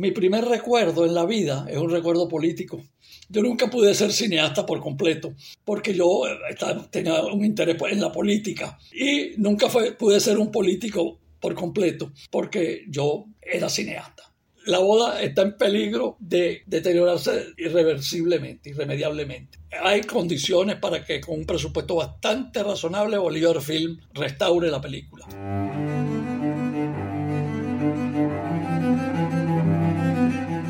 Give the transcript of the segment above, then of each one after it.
Mi primer recuerdo en la vida es un recuerdo político. Yo nunca pude ser cineasta por completo, porque yo eh, tenía un interés en la política y nunca pude ser un político por completo, porque yo era cineasta la boda está en peligro de deteriorarse irreversiblemente, irremediablemente. Hay condiciones para que con un presupuesto bastante razonable Bolívar Film restaure la película.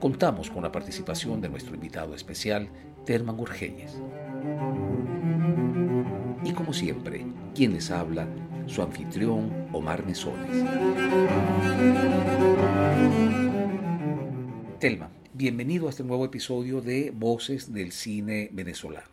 contamos con la participación de nuestro invitado especial, Terman Urgeyes. Y como siempre, quien les habla, su anfitrión, Omar Mesones. Telman, bienvenido a este nuevo episodio de Voces del Cine Venezolano.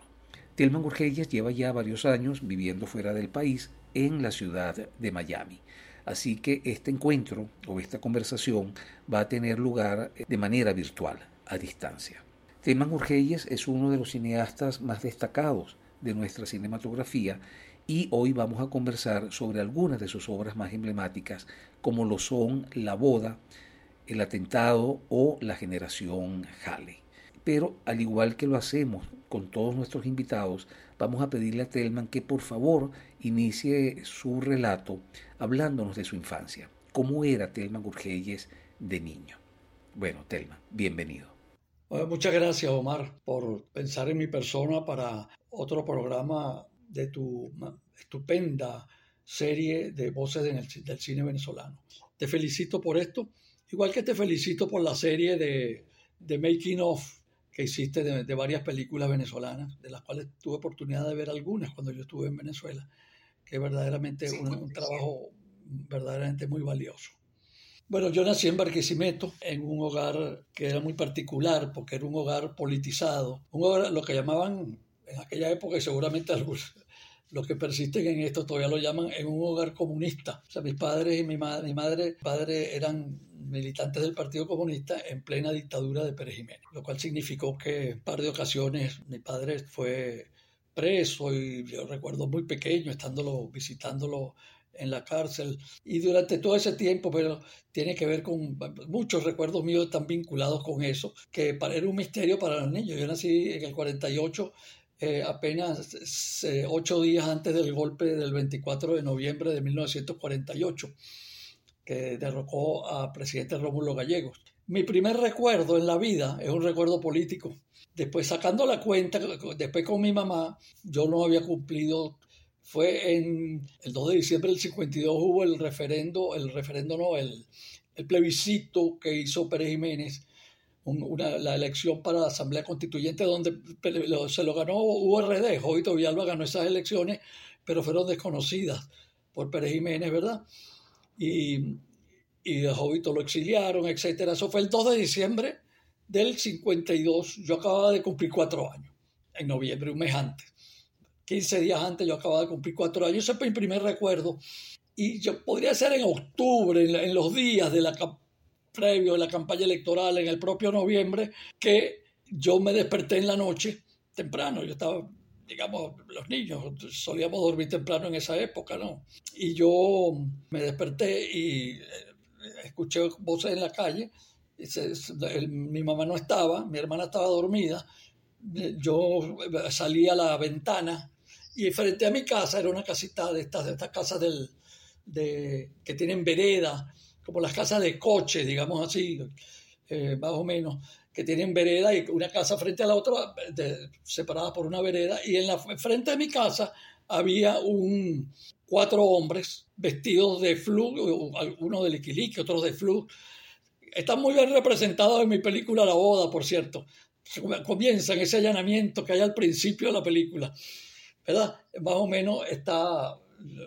Telman Urgeyes lleva ya varios años viviendo fuera del país en la ciudad de Miami. Así que este encuentro o esta conversación va a tener lugar de manera virtual, a distancia. Teman Urgeyes es uno de los cineastas más destacados de nuestra cinematografía y hoy vamos a conversar sobre algunas de sus obras más emblemáticas, como lo son La boda, El atentado o La generación Halley. Pero al igual que lo hacemos con todos nuestros invitados, vamos a pedirle a Telman que por favor inicie su relato hablándonos de su infancia. ¿Cómo era Telman Gurgelles de niño? Bueno, Telman, bienvenido. muchas gracias, Omar, por pensar en mi persona para otro programa de tu estupenda serie de voces del cine venezolano. Te felicito por esto, igual que te felicito por la serie de, de Making of que hiciste de, varias películas venezolanas, de las cuales tuve oportunidad de ver algunas cuando yo estuve en Venezuela, que es verdaderamente un, trabajo verdaderamente muy valioso. Bueno, yo nací en Barquisimeto, en un hogar que era muy particular, porque era un hogar politizado, un hogar, lo que llamaban en aquella época, y seguramente algunos, los que persisten en esto todavía lo llaman en un hogar comunista. O sea, mis padres y mi, madre, mi madre padre eran militantes del Partido Comunista en plena dictadura de Pérez Jiménez, lo cual significó que un par de ocasiones mi padre fue preso y yo recuerdo muy pequeño estándolo, visitándolo en la cárcel y durante todo ese tiempo, pero tiene que ver con muchos recuerdos míos están vinculados con eso, que era un misterio para los niños. Yo nací en el 48, eh, apenas eh, ocho días antes del golpe del 24 de noviembre de 1948 que derrocó a presidente Rómulo Gallegos. Mi primer recuerdo en la vida es un recuerdo político. Después sacando la cuenta, después con mi mamá, yo no había cumplido, fue en el 2 de diciembre del 52 hubo el referendo, el referendo no, el, el plebiscito que hizo Pérez Jiménez, una, la elección para la Asamblea Constituyente donde se lo ganó URD, Jovito Villalba ganó esas elecciones, pero fueron desconocidas por Pérez Jiménez, ¿verdad? y, y Jovito lo exiliaron, etc. Eso fue el 2 de diciembre del 52. Yo acababa de cumplir cuatro años, en noviembre, un mes antes. 15 días antes yo acababa de cumplir cuatro años. Ese fue mi primer recuerdo. Y yo podría ser en octubre, en, los días de previo de la campaña electoral, en el propio noviembre, que yo me desperté en la noche temprano. Yo estaba digamos, los niños solíamos dormir temprano en esa época, ¿no? Y yo me desperté y eh, escuché voces en la calle, mi mamá no estaba, mi hermana estaba dormida, yo salí a la ventana y frente a mi casa era una casita de estas, de estas casas del, de, que tienen vereda, como las casas de coche, digamos así, eh, más o menos que tienen vereda y una casa frente a la otra, separada por una vereda, y en la frente de mi casa había un, cuatro hombres vestidos de flu, uno de liquilique, otros de flu. Están muy bien representados en mi película La Boda, por cierto. Comienza en ese allanamiento que hay al principio de la película. ¿Verdad? Más o menos está,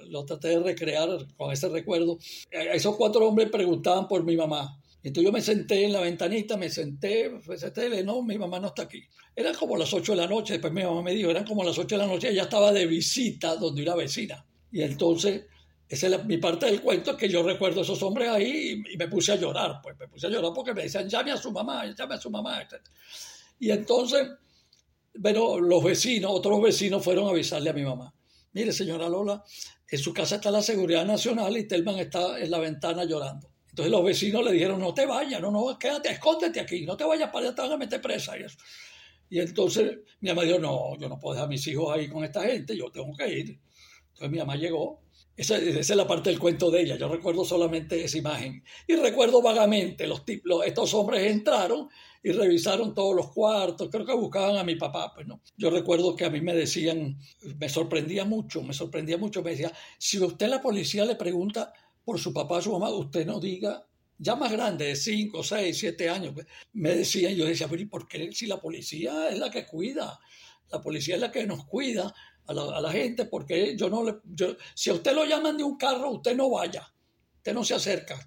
lo traté de recrear con ese recuerdo. Esos cuatro hombres preguntaban por mi mamá Entonces yo me senté en la ventanita, me senté, me senté, no, mi mamá no está aquí. Eran como las 8 de la noche, después mi mamá me dijo, eran como las 8 de la noche, ella estaba de visita donde una vecina. Y entonces, esa es mi parte del cuento, que yo recuerdo a esos hombres ahí y, me puse a llorar, pues me puse a llorar porque me decían, llame a su mamá, llame a su mamá, etc. Y entonces, bueno, los vecinos, otros vecinos fueron a avisarle a mi mamá. Mire, señora Lola, en su casa está la Seguridad Nacional y Telman está en la ventana llorando. Entonces los vecinos le dijeron, no te vayas, no, no, quédate, escóndete aquí, no te vayas para allá, te van a meter presa y eso. Y entonces mi mamá dijo, no, yo no puedo dejar a mis hijos ahí con esta gente, yo tengo que ir. Entonces mi mamá llegó, esa, es la parte del cuento de ella, yo recuerdo solamente esa imagen. Y recuerdo vagamente, los, tipos, estos hombres entraron y revisaron todos los cuartos, creo que buscaban a mi papá, pues no. Yo recuerdo que a mí me decían, me sorprendía mucho, me sorprendía mucho, me decía, si usted la policía le pregunta por su papá, su mamá, usted no diga, ya más grande, de 5, 6, 7 años, pues, me decían, yo decía, pero ¿y por qué si la policía es la que cuida? La policía es la que nos cuida a la, gente, porque yo no le, si a usted lo llaman de un carro, usted no vaya, usted no se acerca.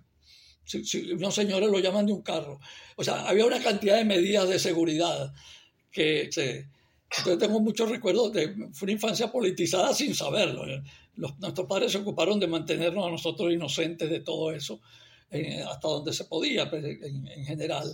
Si, si unos señores lo llaman de un carro. O sea, había una cantidad de medidas de seguridad que se, entonces tengo muchos recuerdos de una infancia politizada sin saberlo. Nuestros padres se ocuparon de mantenernos a nosotros inocentes de todo eso hasta donde se podía pues, en, general.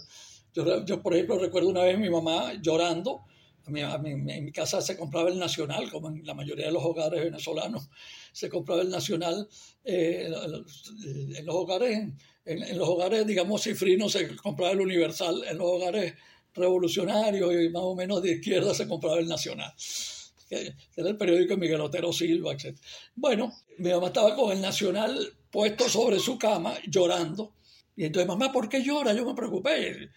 Yo, yo, por ejemplo, recuerdo una vez mi mamá llorando. A en mi casa se compraba el Nacional, como en la mayoría de los hogares venezolanos, se compraba el Nacional eh, en los hogares, en, los hogares, digamos, cifrinos se compraba el Universal, en los hogares revolucionarios y más o menos de izquierda se compraba el Nacional era el periódico Miguel Otero Silva, etc. Bueno, mi mamá estaba con el Nacional puesto sobre su cama, llorando. Y entonces, mamá, ¿por qué llora? Yo me preocupé.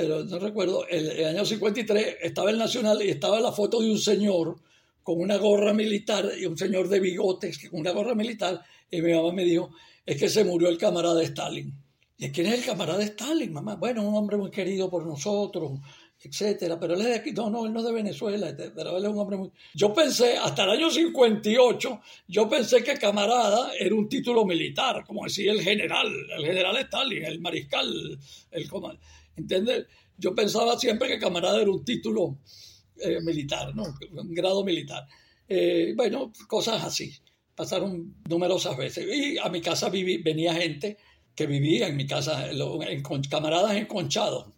Pero no recuerdo, el, el año 53 estaba el Nacional y estaba la foto de un señor con una gorra militar y un señor de bigotes con una gorra militar. Y mi mamá me dijo, es que se murió el camarada Stalin. ¿Y quién es el camarada Stalin, mamá? Bueno, un hombre muy querido por nosotros, etcétera, pero él es de aquí, no, no, él no es de Venezuela, pero él es un hombre muy... Yo pensé, hasta el año 58, yo pensé que camarada era un título militar, como decía el general, el general Stalin, el mariscal, el comandante, ¿entiendes? Yo pensaba siempre que camarada era un título eh, militar, ¿no? Un grado militar. Eh, bueno, cosas así, pasaron numerosas veces. Y a mi casa venía gente que vivía en mi casa, en, camaradas enconchados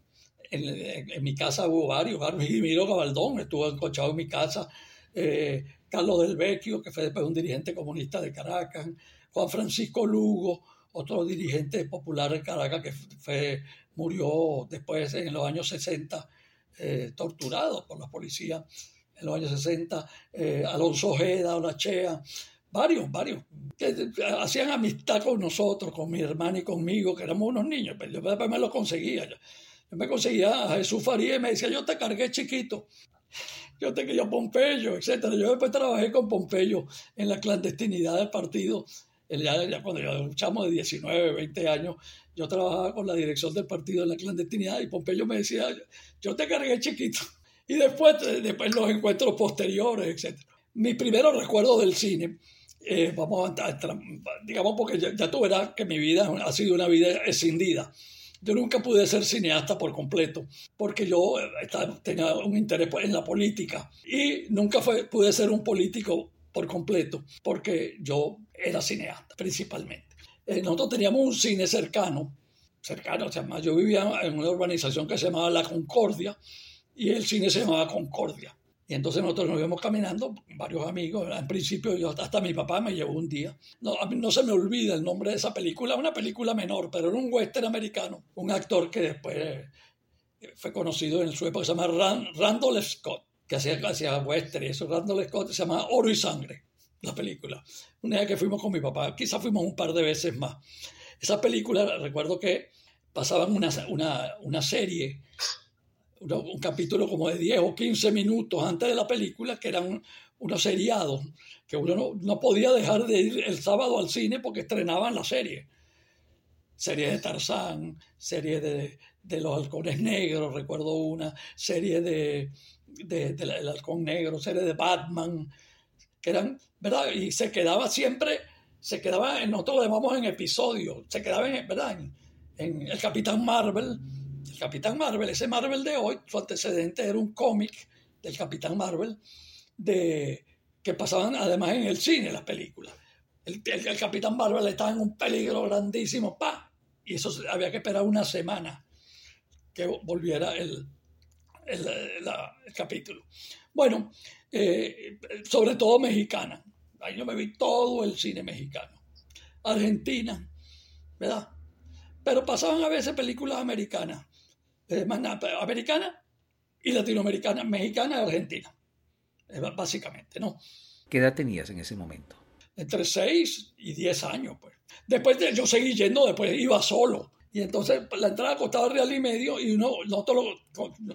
en, mi casa hubo varios, Carlos Miro Gabaldón estuvo encochado en mi casa, eh, Carlos del Vecchio, que fue después un dirigente comunista de Caracas, Juan Francisco Lugo, otro dirigente popular de Caracas que fue, murió después en los años 60, eh, torturado por la policía en los años 60, eh, Alonso Ojeda, Olachea, varios, varios, que hacían amistad con nosotros, con mi hermano y conmigo, que éramos unos niños, pero yo después me lo conseguía. Yo me conseguía a Jesús Faría y me decía, yo te cargué chiquito. Yo te quería Pompeyo, etc. Yo después trabajé con Pompeyo en la clandestinidad del partido. Ya, ya cuando yo un chamo de 19, 20 años, yo trabajaba con la dirección del partido en la clandestinidad y Pompeyo me decía, yo te cargué chiquito. Y después, después los encuentros posteriores, etc. Mi primero recuerdo del cine, eh, vamos a digamos porque ya, ya, tú verás que mi vida ha sido una vida escindida. Yo nunca pude ser cineasta por completo, porque yo eh, tenía un interés en la política y nunca fue, pude ser un político por completo, porque yo era cineasta principalmente. Eh, nosotros teníamos un cine cercano, cercano, o sea, yo vivía en una urbanización que se llamaba La Concordia y el cine se llamaba Concordia. Y entonces nosotros nos íbamos caminando, varios amigos. En principio, yo, hasta mi papá me llevó un día. No, a mí no se me olvida el nombre de esa película, una película menor, pero era un western americano. Un actor que después eh, fue conocido en su época, se llama Randall Scott, que hacía, hacía western y eso. Randall Scott se llama Oro y Sangre, la película. Una vez que fuimos con mi papá, quizás fuimos un par de veces más. Esa película, recuerdo que pasaban una, una, una serie un capítulo como de 10 o 15 minutos antes de la película, que eran unos seriados, que uno no, podía dejar de ir el sábado al cine porque estrenaban la serie. Serie de Tarzán, serie de, de los halcones negros, recuerdo una, serie de, de, El halcón negro, serie de Batman, que eran, ¿verdad? Y se quedaba siempre, se quedaba, nosotros lo llamamos en episodios, se quedaba en, ¿verdad? en el Capitán Marvel. El Capitán Marvel, ese Marvel de hoy, su antecedente era un cómic del Capitán Marvel de, que pasaban además en el cine las películas. El, el, Capitán Marvel estaba en un peligro grandísimo, pa, y eso había que esperar una semana que volviera el, el, el capítulo. Bueno, eh, sobre todo mexicana. Ahí yo me vi todo el cine mexicano. Argentina, ¿verdad? Pero pasaban a veces películas americanas, eh, americanas y latinoamericanas, mexicana y argentina, eh, básicamente, ¿no? ¿Qué edad tenías en ese momento? Entre 6 y 10 años, pues. Después de, yo seguí yendo, después iba solo. Y entonces la entrada costaba real y medio y uno, nosotros,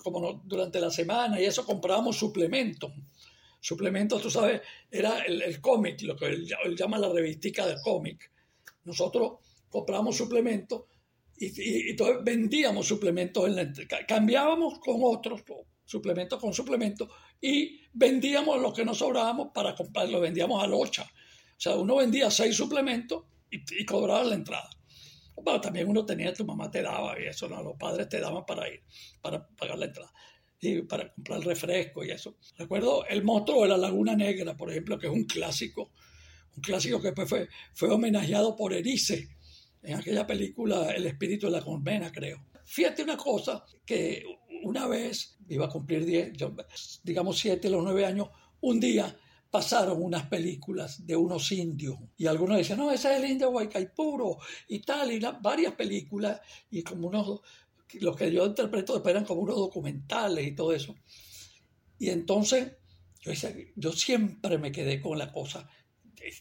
como durante la semana y eso, comprábamos suplementos. Suplementos, tú sabes, era el, cómic, lo que él, llama la revistica de cómic. Nosotros comprábamos suplementos y, entonces vendíamos suplementos, en la, cambiábamos con otros suplementos con suplementos y vendíamos lo que nos sobrábamos para comprarlo, vendíamos a locha. O sea, uno vendía seis suplementos y, cobraba la entrada. Bueno, también uno tenía, tu mamá te daba y eso, los padres te daban para ir, para pagar la entrada y para comprar refresco y eso. Recuerdo El monstruo de la Laguna Negra, por ejemplo, que es un clásico, un clásico que fue, fue homenajeado por Erice en aquella película El espíritu de la colmena, creo. Fíjate una cosa, que una vez, iba a cumplir 10, digamos 7 o 9 años, un día pasaron unas películas de unos indios y algunos decían, no, ese es el indio Guaycaipuro y tal, y varias películas y como unos, los que yo interpreto después eran como unos documentales y todo eso. Y entonces yo, siempre me quedé con la cosa,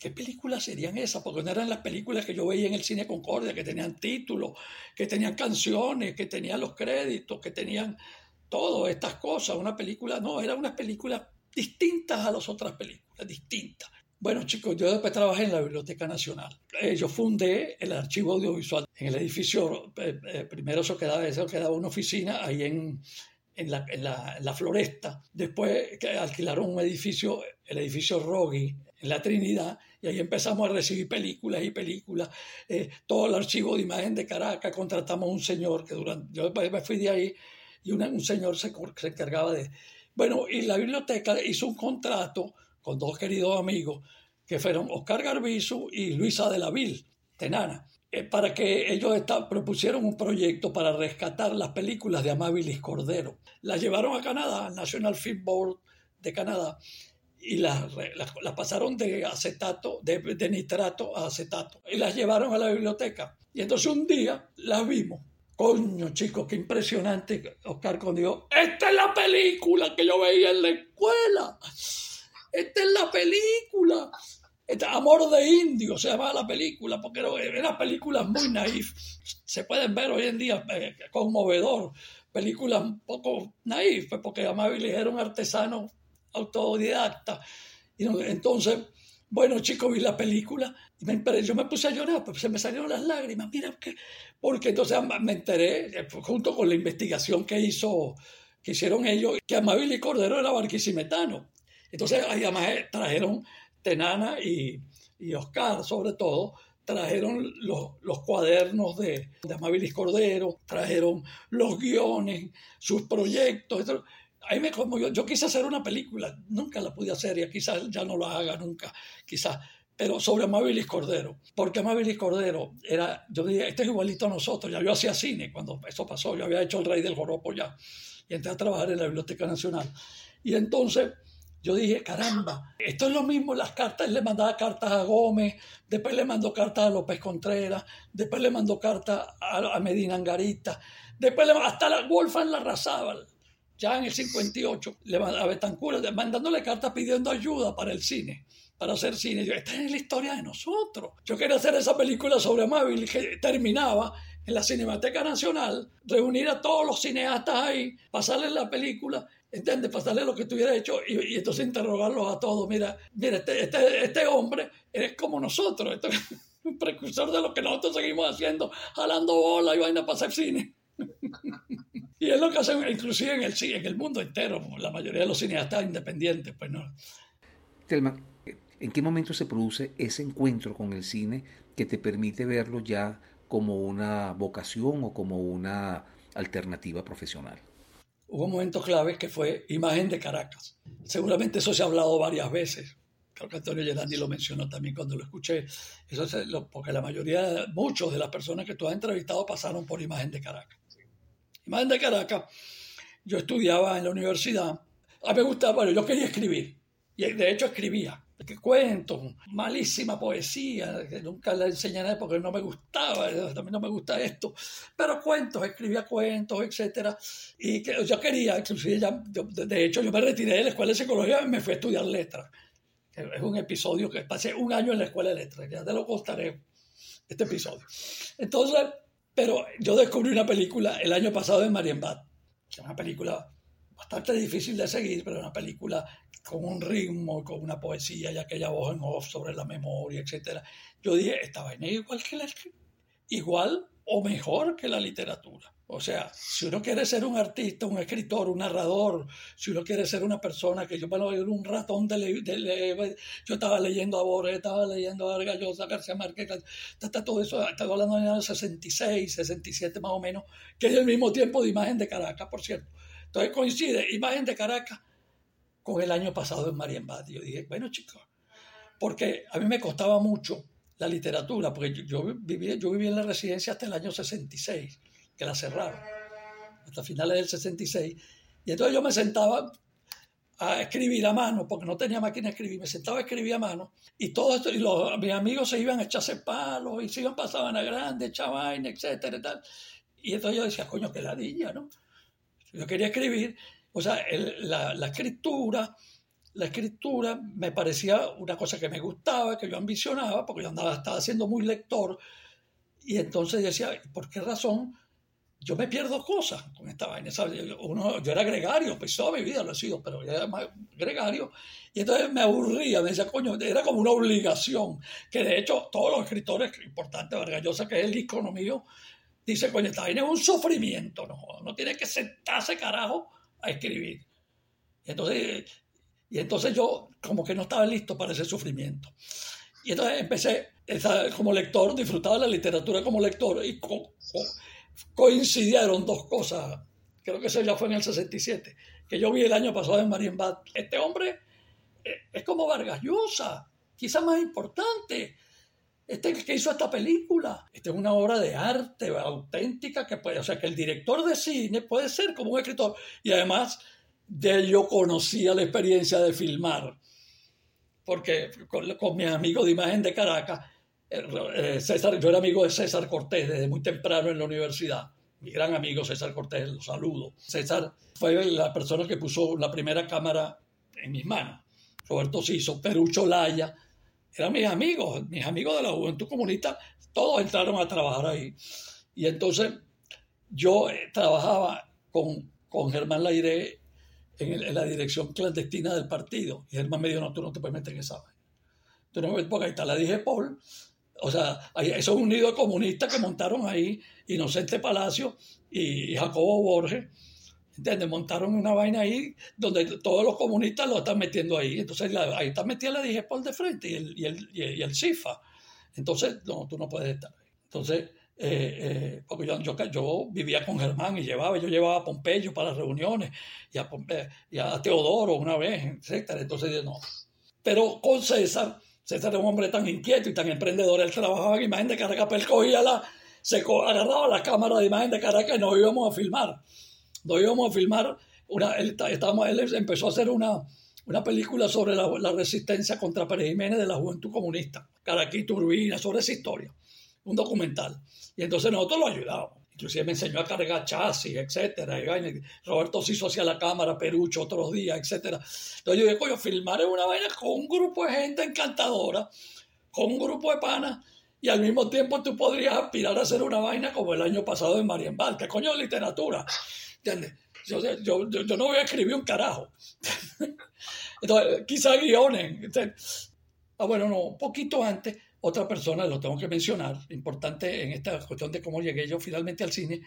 ¿qué películas serían esas? Porque no eran las películas que yo veía en el cine Concordia, que tenían títulos, que tenían canciones, que tenían los créditos, que tenían todas estas cosas. Una película, no, era una película distintas a las otras películas, distintas. Bueno, chicos, yo después trabajé en la Biblioteca Nacional. Eh, yo fundé el archivo audiovisual en el edificio, eh, eh, primero eso quedaba, eso quedaba una oficina ahí en, en, la, en, la, floresta. Después alquilaron un edificio, el edificio Rogui, en la Trinidad, y ahí empezamos a recibir películas y películas. todo el archivo de imagen de Caracas, contratamos un señor que durante, yo me fui de ahí y un señor se, se encargaba de, bueno, y la biblioteca hizo un contrato con dos queridos amigos, que fueron Oscar Garbizu y Luisa de la Vil, Tenana, eh, para que ellos propusieron un proyecto para rescatar las películas de Amabilis Cordero. Las llevaron a Canadá, al National Film Board de Canadá, y las, pasaron de acetato, de, de, nitrato a acetato, y las llevaron a la biblioteca. Y entonces un día las vimos Coño, chicos, qué impresionante. Oscar con dijo, esta es la película que yo veía en la escuela. Esta es la película. Amor de Indio se llama la película, porque eran películas muy naif. Se pueden ver hoy en día eh, conmovedor. Películas un poco naif, pues, porque Amable era un artesano autodidacta. Y entonces bueno, chicos, vi la película y yo me puse a llorar, pues se me salieron las lágrimas. Mira, que, porque entonces me enteré, eh, junto con la investigación que hizo, que hicieron ellos, que Amabile Cordero era barquisimetano. Entonces, ahí además eh, trajeron Tenana y, y Oscar, sobre todo, trajeron los, los cuadernos de, Amabilis Cordero, trajeron los guiones, sus proyectos ahí me como yo, yo quise hacer una película, nunca la pude hacer y quizás ya no la haga nunca, quizás, pero sobre Amabilis Cordero, porque Amabilis Cordero era, yo dije, este es igualito a nosotros, ya yo hacía cine cuando eso pasó, yo había hecho El Rey del Joropo ya, y entré a trabajar en la Biblioteca Nacional. Y entonces yo dije, caramba, esto es lo mismo, las cartas, le mandaba cartas a Gómez, después le mandó cartas a López Contreras, después le mandó cartas a, Medina Angarita, después le, hasta la Wolfgang Larrazábal ya en el 58, a Betancourt, mandándole cartas pidiendo ayuda para el cine, para hacer cine. Yo, esta es la historia de nosotros. Yo quería hacer esa película sobre Amable que terminaba en la Cinemateca Nacional, reunir a todos los cineastas ahí, pasarles la película, ¿entiendes? Pasarles lo que tuviera hecho y, entonces interrogarlos a todos. Mira, mira, este, este, este hombre es como nosotros, un precursor de lo que nosotros seguimos haciendo, jalando bola y vaina para hacer cine. Y es lo que hacen inclusive en el, en el mundo entero, la mayoría de los cineastas independientes, pues no. ¿en qué momento se produce ese encuentro con el cine que te permite verlo ya como una vocación o como una alternativa profesional? Hubo un momento clave que fue imagen de Caracas. Seguramente eso se ha hablado varias veces. Creo que Antonio Gerandi lo mencionó también cuando lo escuché. Eso es lo, porque la mayoría, muchos de las personas que tú has entrevistado pasaron por imagen de Caracas. Imagen de Caracas, yo estudiaba en la universidad. A me gustaba, bueno, yo quería escribir. Y de hecho escribía que cuentos, malísima poesía, que nunca la enseñé porque no me gustaba, también no me gusta esto, pero cuentos, escribía cuentos, etcétera, y que yo quería, inclusive ya, de hecho yo me retiré de la escuela de psicología y me fui a estudiar letras. Es un episodio que pasé un año en la escuela de letras, ya te lo contaré, este episodio. Entonces, pero yo descubrí una película el año pasado en Marienbad, una película bastante difícil de seguir, pero una película con un ritmo, con una poesía y aquella voz en off sobre la memoria, etc. Yo dije, esta vaina es igual que la igual o mejor que la literatura. O sea, si uno quiere ser un artista, un escritor, un narrador, si uno quiere ser una persona que yo, bueno, un ratón de, le, yo estaba leyendo a Borges, estaba leyendo a Vargas Llosa, García Márquez, está, todo eso, estaba hablando de años 66, 67 más o menos, que es el mismo tiempo de imagen de Caracas, por cierto. Entonces coincide imagen de Caracas con el año pasado en Marienbad. Yo dije, bueno chicos, porque a mí me costaba mucho la literatura, porque yo, vivía, yo vivía en la residencia hasta el año 66, que la cerraron, hasta finales del 66. Y entonces yo me sentaba a escribir a mano, porque no tenía máquina de escribir, me sentaba a escribir a mano, y todo esto, y mis amigos se iban a echarse palos, y se iban, pasaban a grande, echaban etcétera, y tal. Y entonces yo decía, coño, qué ladilla, ¿no? Yo quería escribir, o sea, la, escritura, la escritura me parecía una cosa que me gustaba, que yo ambicionaba, porque yo andaba, estaba siendo muy lector. Y entonces decía, ¿por qué razón yo me pierdo cosas con esta vaina? Uno, yo era gregario, pues toda mi vida lo he sido, pero yo era más gregario. Y entonces me aburría, me decía, coño, era como una obligación, que de hecho todos los escritores importantes, Vargas Llosa, que es el icono mío, dice, coño, esta vaina es un sufrimiento, no, no tiene que sentarse carajo a escribir. Y entonces, y entonces yo como que no estaba listo para ese sufrimiento. Y entonces empecé como lector, disfrutaba la literatura como lector y coincidieron dos cosas. Creo que eso ya fue en el 67, que yo vi el año pasado en Marienbad. Este hombre eh, es como Vargas Llosa, quizás más importante. Este es que hizo esta película. Esta es una obra de arte auténtica que puede, o sea, que el director de cine puede ser como un escritor. Y además de yo conocía la experiencia de filmar, porque con, mis amigos de imagen de Caracas, eh, eh, César, yo era amigo de César Cortés desde muy temprano en la universidad. Mi gran amigo César Cortés, lo saludo. César fue la persona que puso la primera cámara en mis manos. Roberto Siso, Perucho Laya, eran mis amigos, mis amigos de la juventud comunista, todos entraron a trabajar ahí. Y entonces yo eh, trabajaba con, con Germán Laire en, la dirección clandestina del partido. Y Germán me dijo, no, tú no te puedes meter en esa vaina. Entonces, porque ahí está la dije Paul, o sea, eso es que montaron ahí Inocente Palacio y Jacobo Borges ¿Entiendes? Montaron una vaina ahí donde todos los comunistas lo están metiendo ahí. Entonces ahí está metida la por de frente y el, y el, y el CIFA. Entonces, no, tú no puedes estar ahí. Entonces, eh, eh, porque yo, yo, vivía con Germán y llevaba, yo llevaba a Pompeyo para reuniones y a, y a Teodoro una vez, etcétera. Entonces, no. Pero con César, César era un hombre tan inquieto y tan emprendedor, él trabajaba en imagen de Caracas, él cogía la, se agarraba la cámara de imagen de Caracas y nos íbamos a filmar nos íbamos a filmar, una, él, estábamos, él empezó a hacer una, una película sobre la, resistencia contra Pérez Jiménez de la juventud comunista, Caraquí, Turbina, sobre esa historia, un documental. Y entonces nosotros lo ayudamos. Inclusive me enseñó a cargar chasis, etcétera. Roberto se hizo hacia la cámara, Perucho otros días, etcétera. Entonces yo dije, coño, filmar es una vaina con un grupo de gente encantadora, con un grupo de panas, y al mismo tiempo tú podrías aspirar a hacer una vaina como el año pasado en Marienbal, que coño literatura. Yo, yo, yo, no voy a escribir un carajo. Entonces, quizá guiones. ah, bueno, no, un poquito antes, otra persona, lo tengo que mencionar, importante en esta cuestión de cómo llegué yo finalmente al cine,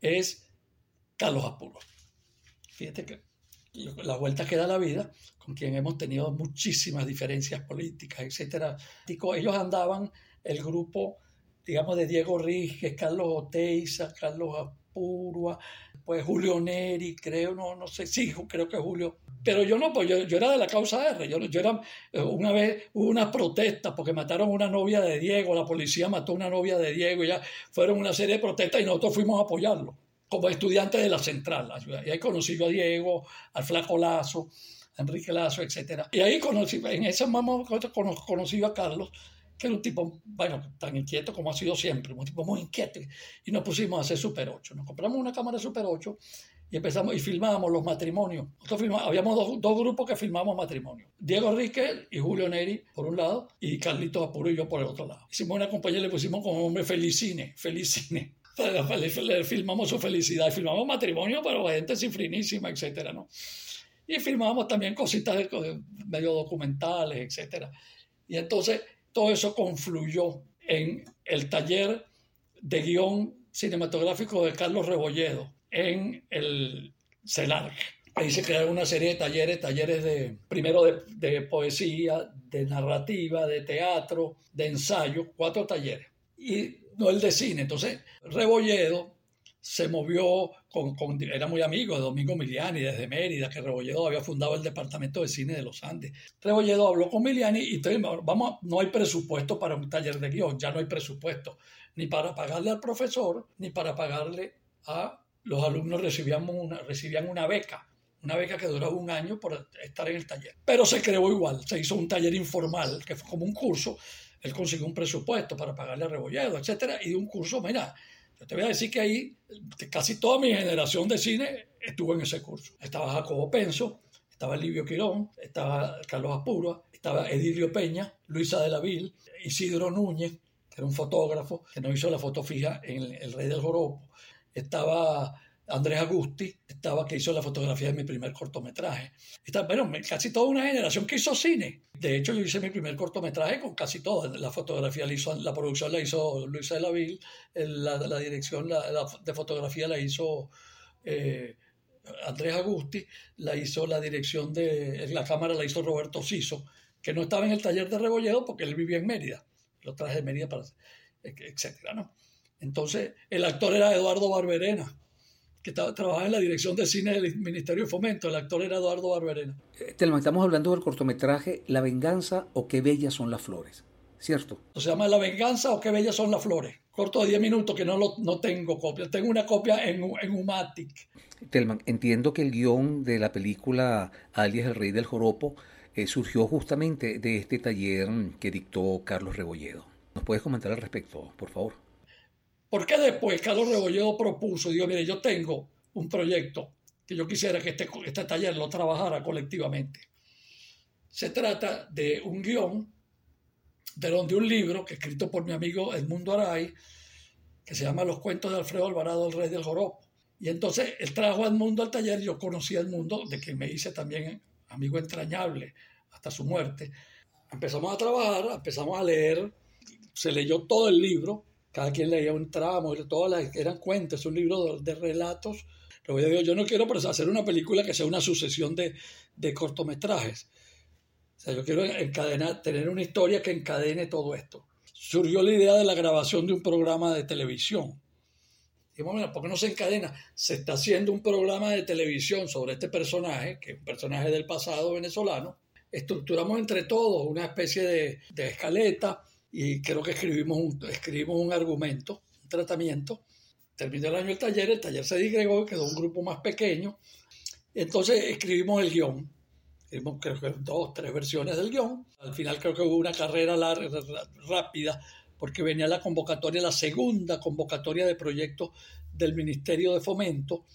es Carlos Apuro. Fíjate que la vuelta que da la vida, con quien hemos tenido muchísimas diferencias políticas, etcétera. Ellos andaban, el grupo digamos, de Diego Ríguez, Carlos Oteiza, Carlos Apurua, pues Julio Neri, creo, no, no sé, sí, creo que Julio. Pero yo no, pues yo, yo era de la causa R. Yo, yo era, eh, una vez hubo unas protestas porque mataron una novia de Diego, la policía mató una novia de Diego, y ya fueron una serie de protestas y nosotros fuimos a apoyarlo como estudiantes de la central. Y ahí conocí yo a Diego, al Flaco Lazo, a Enrique Lazo, etc. Y ahí conocí, en ese momento conocí a Carlos, que era un tipo, bueno, tan inquieto como ha sido siempre, un tipo muy inquieto. Y nos pusimos a hacer Super 8. Nos compramos una cámara Super 8 y empezamos y filmábamos los matrimonios. Nosotros filmamos, habíamos dos, dos, grupos que filmamos matrimonios. Diego Ríquez y Julio Neri por un lado y Carlitos Apuro y yo por el otro lado. Hicimos una compañía y le pusimos como nombre Felicine, Felicine. Le filmamos su felicidad, filmamos matrimonio, pero gente cifrinísima, etcétera, ¿no? Y filmamos también cositas de, medio documentales, etcétera. Y entonces todo eso confluyó en el taller de guion cinematográfico de Carlos Rebolledo en el CELAR. Ahí se crearon una serie de talleres, talleres de, primero de, de, poesía, de narrativa, de teatro, de ensayo, cuatro talleres. Y no el de cine. Entonces, Rebolledo se movió con, era muy amigo de Domingo Miliani desde Mérida, que Rebolledo había fundado el departamento de cine de los Andes. Rebolledo habló con Miliani y entonces, vamos, no hay presupuesto para un taller de guion, ya no hay presupuesto, ni para pagarle al profesor, ni para pagarle a los alumnos recibíamos una, recibían una beca, una beca que duraba un año por estar en el taller. Pero se creó igual, se hizo un taller informal, que fue como un curso, él consiguió un presupuesto para pagarle a Rebolledo, etcétera, y de un curso, mira, yo te voy a decir que ahí casi toda mi generación de cine estuvo en ese curso. Estaba Jacobo Penso, estaba Livio Quirón, estaba Carlos Apuro, estaba Edilio Peña, Luisa de la Vil, Isidro Núñez, que era un fotógrafo que nos hizo la foto fija en El Rey del Joropo, estaba Andrés Agusti, estaba que hizo la fotografía de mi primer cortometraje. Está, bueno, casi toda una generación que hizo cine. De hecho, yo hice mi primer cortometraje con casi todo. La fotografía la hizo, la producción la hizo Luisa de la Vil, la, dirección la, de fotografía la hizo eh, Andrés Agusti, la hizo la dirección de la cámara la hizo Roberto Siso, que no estaba en el taller de Rebolledo porque él vivía en Mérida. Lo traje de Mérida para, etcétera, ¿no? Entonces, el actor era Eduardo Barberena que trabajaba en la dirección de cine del Ministerio de Fomento. El actor era Eduardo Barberena. Eh, Telma, estamos hablando del cortometraje La venganza o Qué bellas son las flores, ¿cierto? Se llama La venganza o Qué bellas son las flores. Corto de 10 minutos que no, lo, no tengo copia. Tengo una copia en, en Umatic. Telman, entiendo que el guion de la película Alias el Rey del Joropo eh, surgió justamente de este taller que dictó Carlos Rebolledo. ¿Nos puedes comentar al respecto, por favor? ¿Por qué después Carlos Rebolledo propuso, dijo, mire, yo tengo un proyecto que yo quisiera que este, este taller lo trabajara colectivamente? Se trata de un guion, de donde un libro que escrito por mi amigo Edmundo Aray, que se llama Los cuentos de Alfredo Alvarado, el rey del joropo. Y entonces él trajo a Edmundo al taller, yo conocí a Edmundo, de quien me hice también amigo entrañable hasta su muerte. Empezamos a trabajar, empezamos a leer, se leyó todo el libro, cada quien leía un tramo, todas las, eran cuentos, un libro de, relatos. Pero yo digo, yo no quiero hacer una película que sea una sucesión de, de cortometrajes. O sea, yo quiero encadenar, tener una historia que encadene todo esto. Surgió la idea de la grabación de un programa de televisión. Dijimos, mira, ¿por qué no se encadena? Se está haciendo un programa de televisión sobre este personaje, que es un personaje del pasado venezolano. Estructuramos entre todos una especie de, de escaleta y creo que escribimos un, escribimos un argumento, un tratamiento. Terminó el año el taller, el taller se disgregó, quedó un grupo más pequeño. Entonces escribimos el guion. Escribimos creo que dos, tres versiones del guion. Al final creo que hubo una carrera larga, rápida porque venía la convocatoria, la segunda convocatoria de proyectos del Ministerio de Fomento,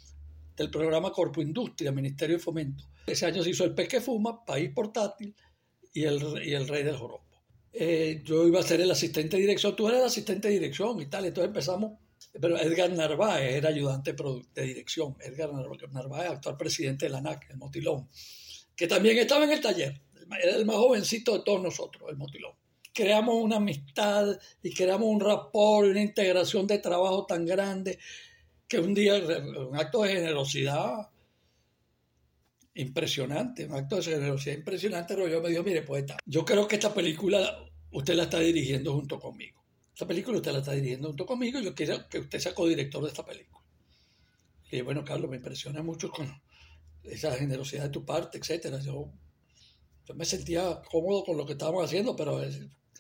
del programa Corpo Industria, Ministerio de Fomento. Ese año se hizo el Peque Fuma, País Portátil y el, y el Rey del Joropo. Eh, yo iba a ser el asistente de dirección, tú eres el asistente de dirección y tal, entonces empezamos, pero Edgar Narváez era ayudante de dirección, Edgar Narváez, actual presidente de la ANAC, el Motilón, que también estaba en el taller, era el más jovencito de todos nosotros, el Motilón. Creamos una amistad y creamos un rapport una integración de trabajo tan grande que un día, un acto de generosidad impresionante, un acto de generosidad impresionante, pero yo me dijo, mire, poeta, yo creo que esta película usted la está dirigiendo junto conmigo. esta película usted la está dirigiendo junto conmigo y yo quiero que usted sea codirector de esta película. Y bueno, Carlos, me impresiona mucho con esa generosidad de tu parte, etcétera. Yo, yo me sentía cómodo con lo que estábamos haciendo, pero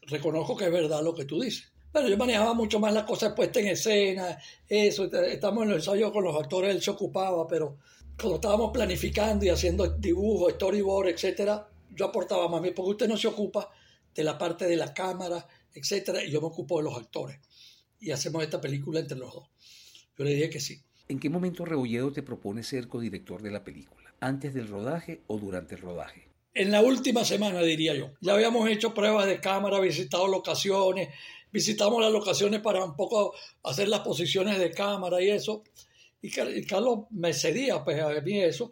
reconozco que es verdad lo que tú dices. Bueno, yo manejaba mucho más las cosas puestas en escena, eso, estamos en el ensayo con los actores, él se ocupaba, pero cuando estábamos planificando y haciendo dibujos, storyboard, etcétera, yo aportaba más bien, porque usted no se ocupa de la parte de la cámara, etcétera, y yo me ocupo de los actores. Y hacemos esta película entre los dos. Yo le dije que sí. ¿En qué momento Rebolledo te propone ser codirector de la película? ¿Antes del rodaje o durante el rodaje? En la última semana, diría yo. Ya habíamos hecho pruebas de cámara, visitado locaciones, visitamos las locaciones para un poco hacer las posiciones de cámara y eso. Y Carlos me cedía pues, a mí eso.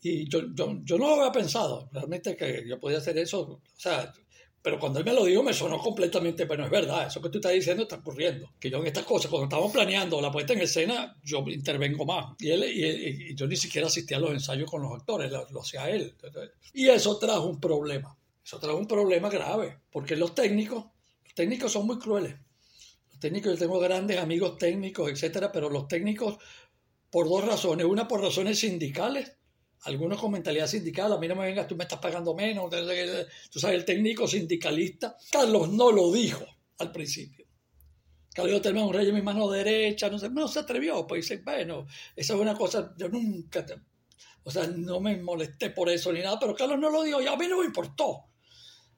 Y yo, yo, yo no lo había pensado, realmente que yo podía hacer eso. O sea, pero cuando él me lo dijo me sonó completamente, pero es verdad, eso que tú estás diciendo está ocurriendo. Que yo en estas cosas, cuando estamos planeando la puesta en escena, yo intervengo más. Y, él, y, yo ni siquiera asistía a los ensayos con los actores, lo, hacía él. Y eso trajo un problema. Eso trajo un problema grave, porque los técnicos, los técnicos son muy crueles. Los técnicos, yo tengo grandes amigos técnicos, etcétera, pero los técnicos, por dos razones. Una, por razones sindicales, algunos con mentalidad sindical, a mí no me vengas, tú me estás pagando menos, tú sabes, el técnico sindicalista. Carlos no lo dijo al principio. Carlos tenía un rey en mi mano derecha, no, sé, no se atrevió, pues dice, bueno, esa es una cosa, yo nunca, o sea, no me molesté por eso ni nada, pero Carlos no lo dijo y a mí no me importó.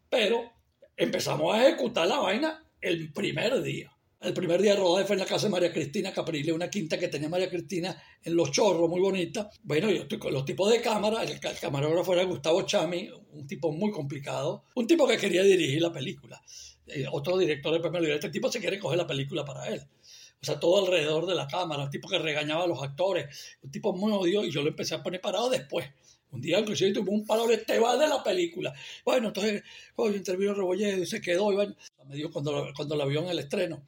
Pero empezamos a ejecutar la vaina el primer día. El primer día de fue en la casa de María Cristina Caprile, una quinta que tenía María Cristina en Los Chorros, muy bonita. Bueno, yo estoy con los tipos de cámara, el, camarógrafo era Gustavo Chami, un tipo muy complicado, un tipo que quería dirigir la película. Eh, otro director de primer este tipo se quiere coger la película para él. O sea, todo alrededor de la cámara, un tipo que regañaba a los actores, un tipo muy odio, y yo lo empecé a poner parado después. Un día inclusive tuvo un palo de esteban de la película. Bueno, entonces, yo intervino Rebolledo y se quedó. Y me dijo cuando, cuando la vio en el estreno,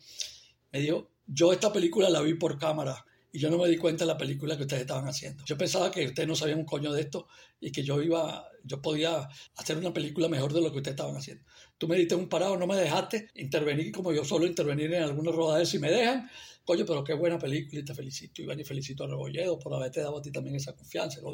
me dijo, yo esta película la vi por cámara y yo no me di cuenta de la película que ustedes estaban haciendo. Yo pensaba que ustedes no sabían un coño de esto y que yo iba, yo podía hacer una película mejor de lo que ustedes estaban haciendo. Tú me diste un parado, no me dejaste intervenir como yo solo intervenir en algunos rodajes si me dejan. Coño, pero qué buena película y te felicito, Iván, y felicito a Rebolledo por haberte dado a ti también esa confianza. Lo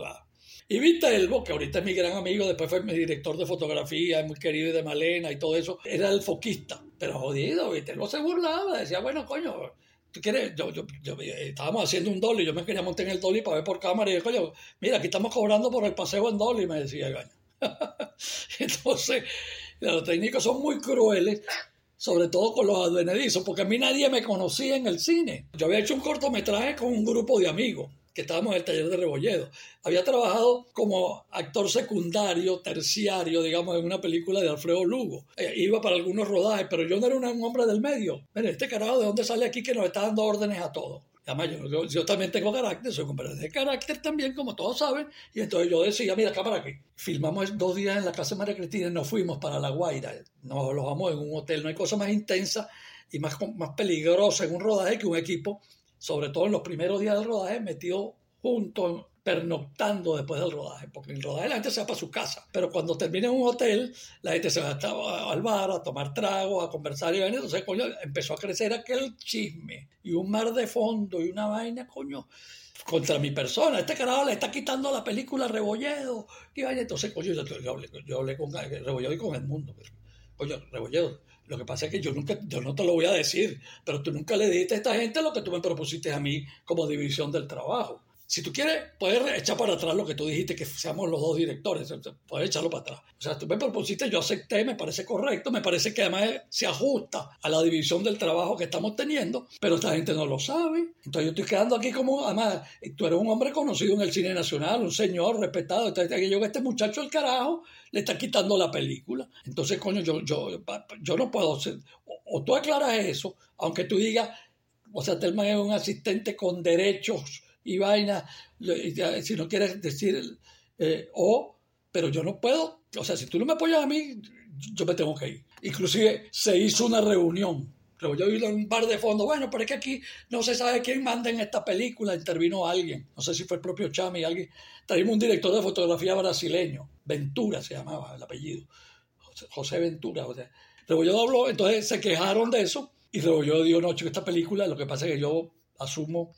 y Vita Elbo, que ahorita es mi gran amigo, después fue mi director de fotografía, muy querido de Malena y todo eso, era el foquista. Pero jodido, Vita Elbo se burlaba, decía, bueno, coño, tú quieres, yo, yo, yo, eh, estábamos haciendo un dolly, yo me quería montar en el dolly para ver por cámara y yo, coño, mira, aquí estamos cobrando por el paseo en dolly, me decía Gaña. Entonces, los técnicos son muy crueles sobre todo con los advenedizos, porque a mí nadie me conocía en el cine. Yo había hecho un cortometraje con un grupo de amigos que estábamos en el taller de Rebolledo. Había trabajado como actor secundario, terciario, digamos, en una película de Alfredo Lugo. Eh, iba para algunos rodajes, pero yo no era un hombre del medio. Mire, este carajo, ¿de dónde sale aquí que nos está dando órdenes a todos? Además, yo, yo, también tengo carácter, soy hombre de carácter también, como todos saben. Y entonces yo decía, mira, acá para aquí. Filmamos dos días en la casa de María Cristina y nos fuimos para La Guaira. Nos alojamos en un hotel. No hay cosa más intensa y más, más peligrosa en un rodaje que un equipo sobre todo en los primeros días del rodaje, metido juntos, pernoctando después del rodaje, porque en el rodaje la gente se va para su casa, pero cuando termina en un hotel, la gente se va al bar a tomar trago, a conversar y entonces, coño, empezó a crecer aquel chisme y un mar de fondo y una vaina, coño, contra mi persona. Este carajo le está quitando la película Rebolledo. Y vaina, entonces, coño, yo, hablé, yo hablé con Rebolledo y con el mundo. Coño, Rebolledo, lo que pasa es que yo nunca, yo no te lo voy a decir, pero tú nunca le dijiste a esta gente lo que tú me propusiste a mí como división del trabajo. Si tú quieres, puedes echar para atrás lo que tú dijiste, que seamos los dos directores, puedes echarlo para atrás. O sea, tú me propusiste, yo acepté, me parece correcto, me parece que además se ajusta a la división del trabajo que estamos teniendo, pero esta gente no lo sabe. Entonces yo estoy quedando aquí como, además, tú eres un hombre conocido en el cine nacional, un señor respetado, entonces yo este muchacho el carajo le está quitando la película. Entonces, coño, yo, yo, yo no puedo ser, o, tú aclaras eso, aunque tú digas, o sea, Telman es un asistente con derechos y vaina, si no quieres decir, eh, o, pero yo no puedo, o sea, si tú no me apoyas a mí, yo me tengo que ir. Inclusive se hizo una reunión, pero yo vi un par de fondo, bueno, pero es que aquí no se sabe quién manda en esta película, intervino alguien, no sé si fue el propio Chami, alguien, traímos un director de fotografía brasileño, Ventura se llamaba el apellido, José Ventura, o sea, yo habló, entonces se quejaron de eso, Y yo digo, no, chico, esta película, lo que pasa es que yo asumo,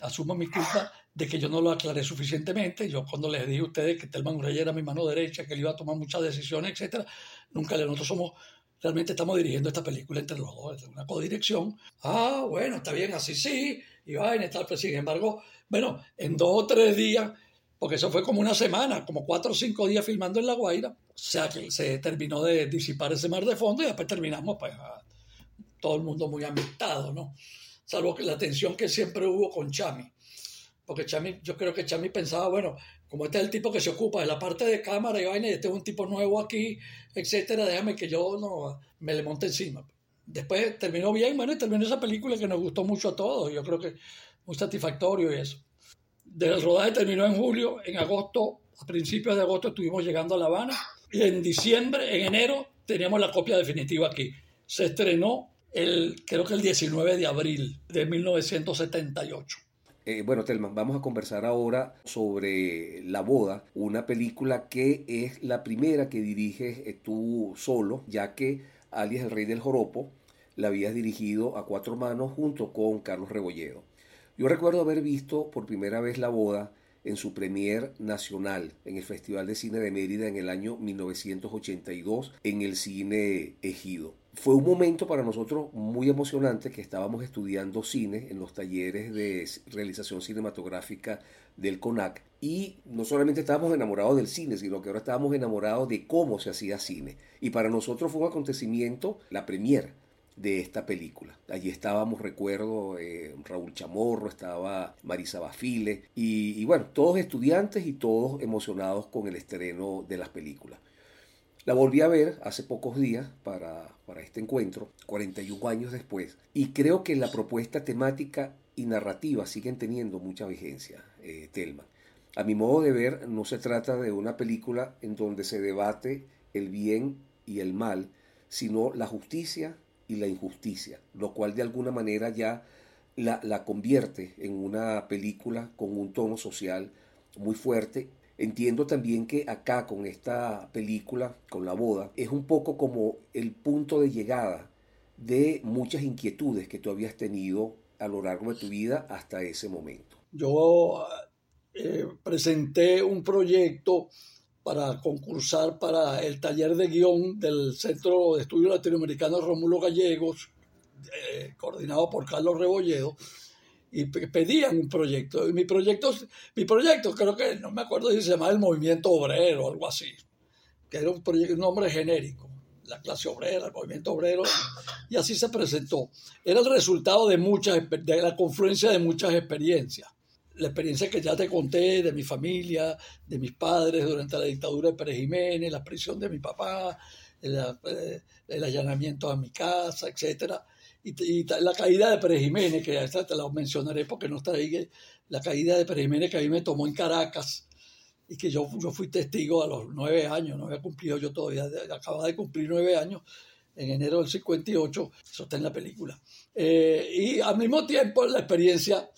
asumo mi culpa de que yo no lo aclaré suficientemente. Yo cuando les dije a ustedes que Telman Rey era mi mano derecha, que él iba a tomar muchas decisiones, etcétera, nunca le nosotros somos realmente estamos dirigiendo esta película entre los dos, una codirección. Ah, bueno, está bien, así sí, y vaina, tal, pero sin embargo, bueno, en dos o tres días, porque eso fue como una semana, como cuatro o cinco días filmando en La Guaira, o sea que se terminó de disipar ese mar de fondo y después terminamos, pues, todo el mundo muy amistado, ¿no? Salvo la tensión que siempre hubo con Chami. Porque Chami, yo creo que Chami pensaba, bueno, como este es el tipo que se ocupa de la parte de cámara y vaina, y este es un tipo nuevo aquí, etcétera, déjame que yo no me le monte encima. Después terminó bien, bueno, y terminó esa película que nos gustó mucho a todos, yo creo que muy satisfactorio y eso. Desde el rodaje terminó en julio, en agosto, a principios de agosto estuvimos llegando a La Habana, y en diciembre, en enero, teníamos la copia definitiva aquí. Se estrenó el, creo que el 19 de abril de 1978. Eh, bueno, Telman, vamos a conversar ahora sobre La Boda, una película que es la primera que diriges eh, tú solo, ya que alias El Rey del Joropo la habías dirigido a cuatro manos junto con Carlos Rebolledo. Yo recuerdo haber visto por primera vez La Boda en su premier nacional en el Festival de Cine de Mérida en el año 1982 en el Cine Ejido fue un momento para nosotros muy emocionante que estábamos estudiando cine en los talleres de realización cinematográfica del CONAC y no solamente estábamos enamorados del cine, sino que ahora estábamos enamorados de cómo se hacía cine. Y para nosotros fue un acontecimiento la premier de esta película. Allí estábamos, recuerdo, eh, Raúl Chamorro, estaba Marisa Bafile y, y bueno, todos estudiantes y todos emocionados con el estreno de las películas. La volví a ver hace pocos días para, este encuentro, 41 años después, y creo que la propuesta temática y narrativa siguen teniendo mucha vigencia, eh, Telma. A mi modo de ver, no se trata de una película en donde se debate el bien y el mal, sino la justicia y la injusticia, lo cual de alguna manera ya la, la convierte en una película con un tono social muy fuerte Entiendo también que acá con esta película, con la boda, es un poco como el punto de llegada de muchas inquietudes que tú habías tenido a lo largo de tu vida hasta ese momento. Yo eh, presenté un proyecto para concursar para el taller de guion del Centro de Estudios Latinoamericanos Rómulo Gallegos, eh, coordinado por Carlos Rebolledo, y pedían un proyecto. Y mi proyecto, mi proyecto creo que, no me acuerdo si se llamaba el Movimiento Obrero o algo así, que era un, proyecto, un nombre genérico, la clase obrera, el movimiento obrero, y así se presentó. Era el resultado de, muchas, de la confluencia de muchas experiencias. La experiencia que ya te conté de mi familia, de mis padres durante la dictadura de Pérez Jiménez, la prisión de mi papá, el, eh, el allanamiento a mi casa, etcétera y, la caída de Pérez Jiménez, que esta te la mencionaré porque no está ahí, la caída de Pérez Jiménez que a mí me tomó en Caracas y que yo, yo fui testigo a los nueve años, no había cumplido yo todavía, acababa de cumplir nueve años en enero del 58, eso está en la película. Eh, y al mismo tiempo la experiencia,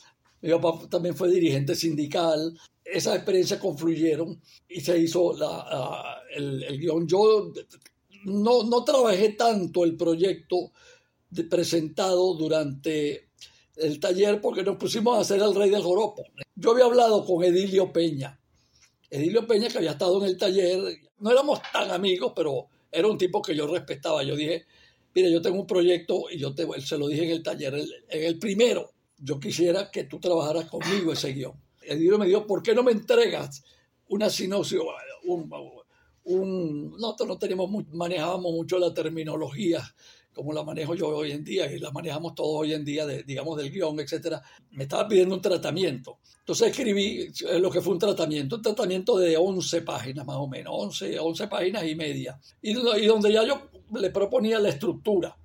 mi papá también fue dirigente sindical, esas experiencias confluyeron y se hizo la, el, el, guion. Yo no, no trabajé tanto el proyecto presentado durante el taller porque nos pusimos a hacer el rey del joropo. Yo había hablado con Edilio Peña. Edilio Peña que había estado en el taller, no éramos tan amigos, pero era un tipo que yo respetaba. Yo dije, mire, yo tengo un proyecto y yo te, se lo dije en el taller, en el primero, yo quisiera que tú trabajaras conmigo ese guion. Edilio me dijo, ¿por qué no me entregas una sinopsis? Un, un, nosotros no teníamos, manejábamos mucho la terminología como la manejo yo hoy en día y la manejamos todos hoy en día, digamos, del guion, etcétera, me estaba pidiendo un tratamiento. Entonces escribí lo que fue un tratamiento, un tratamiento de 11 páginas más o menos, 11, 11 páginas y media, y, y donde ya yo le proponía la estructura.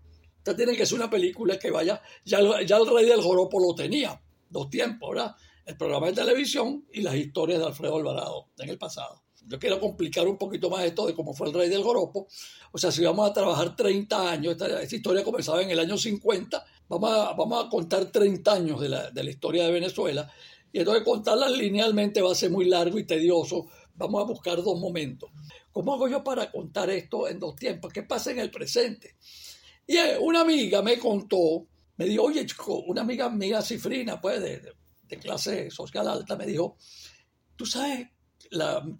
Usted tiene que ser una película que vaya, ya, el Rey del Joropo lo tenía, dos tiempos, ¿verdad? El programa de televisión y las historias de Alfredo Alvarado en el pasado yo quiero complicar un poquito más esto de cómo fue el rey del Joropo. O sea, si vamos a trabajar 30 años, esta, historia comenzaba en el año 50, vamos a, vamos a contar 30 años de la, de la historia de Venezuela. Y entonces contarlas linealmente va a ser muy largo y tedioso. Vamos a buscar dos momentos. ¿Cómo hago yo para contar esto en dos tiempos? ¿Qué pasa en el presente? Y eh, una amiga me contó, me dijo, oye, chico, una amiga amiga cifrina, pues, de, de clase social alta, me dijo, tú sabes,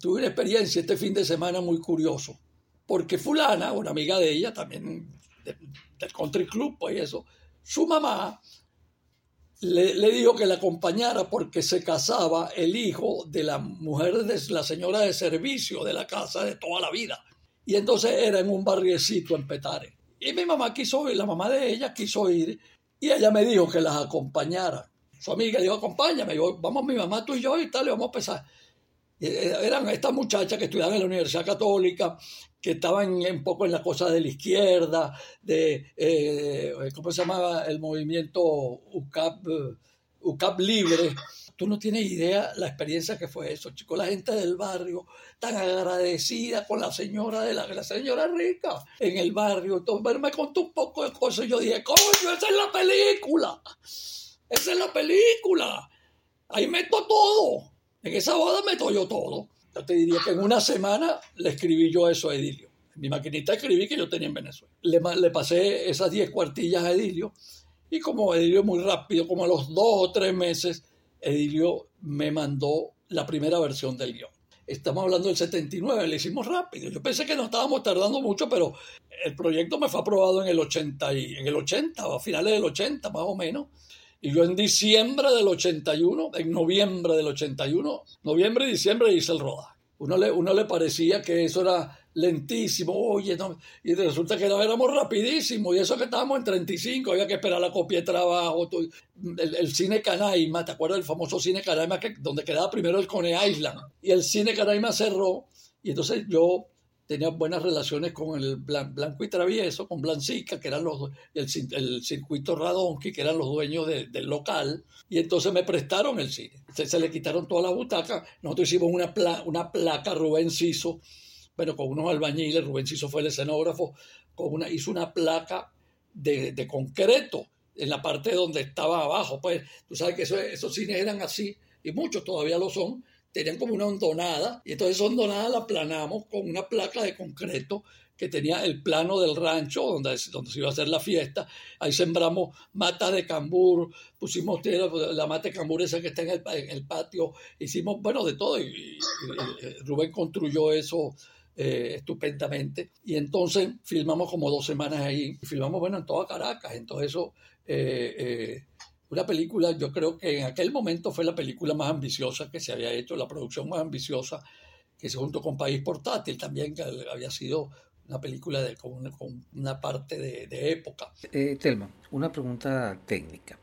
tuve una experiencia este fin de semana muy curioso, porque fulana, una amiga de ella, también del country club, pues eso, su mamá le, le, dijo que la acompañara porque se casaba el hijo de la mujer de la señora de servicio de la casa de toda la vida. Y entonces era en un barriecito en Petare. Y mi mamá quiso ir, la mamá de ella quiso ir, y ella me dijo que las acompañara. Su amiga le dijo, acompáñame, yo, vamos mi mamá, tú y yo y tal, y vamos a empezar. Eh, eran estas muchachas que estudiaban en la Universidad Católica, que estaban un poco en la cosa de la izquierda, de, eh, ¿cómo se llamaba? El movimiento UCAP, UCAP Libre. Tú no tienes idea la experiencia que fue eso, chicos. La gente del barrio tan agradecida con la señora de la, señora rica en el barrio. Entonces, me contó un poco de cosas yo dije, coño, esa es la película. Esa es la película. Ahí meto todo. En esa boda meto yo todo. Yo te diría que en una semana le escribí yo eso a Edilio. Mi maquinita escribí que yo tenía en Venezuela. Le, le pasé esas 10 cuartillas a Edilio y como Edilio muy rápido, como a los dos o tres meses, Edilio me mandó la primera versión del guion. Estamos hablando del 79, le hicimos rápido. Yo pensé que no estábamos tardando mucho, pero el proyecto me fue aprobado en el 80, y, en el 80 a finales del 80 más o menos. Y yo en diciembre del 81, en noviembre del 81, noviembre y diciembre hice el rodaje. Uno le, uno le parecía que eso era lentísimo, oye, y resulta que éramos rapidísimos, y eso que estábamos en 35, había que esperar la copia de trabajo, el, cine Canaima, ¿te acuerdas del famoso cine Canaima que, donde quedaba primero el Cone Island? Y el cine Canaima cerró, y entonces yo tenía buenas relaciones con el Blanco y Travieso, con Blancica, que eran los, el, el circuito Radonki, que eran los dueños del local, y entonces me prestaron el cine. Se, le quitaron todas las butacas, nosotros hicimos una, una placa Rubén Ciso, bueno, con unos albañiles, Rubén Ciso fue el escenógrafo, con una, hizo una placa de, de concreto en la parte donde estaba abajo, pues tú sabes que esos cines eran así, y muchos todavía lo son, tenían como una hondonada, y entonces esa hondonada la planamos con una placa de concreto que tenía el plano del rancho donde, donde se iba a hacer la fiesta. Ahí sembramos matas de cambur, pusimos la mata de cambur esa que está en el, patio, hicimos, bueno, de todo, y, Rubén construyó eso eh, estupendamente. Y entonces filmamos como dos semanas ahí, y filmamos, bueno, en toda Caracas, entonces eso... Eh, eh, una película, yo creo que en aquel momento fue la película más ambiciosa que se había hecho, la producción más ambiciosa, que se junto con País Portátil también, que había sido una película de, con, una, parte de, época. Eh, Telma, una pregunta técnica.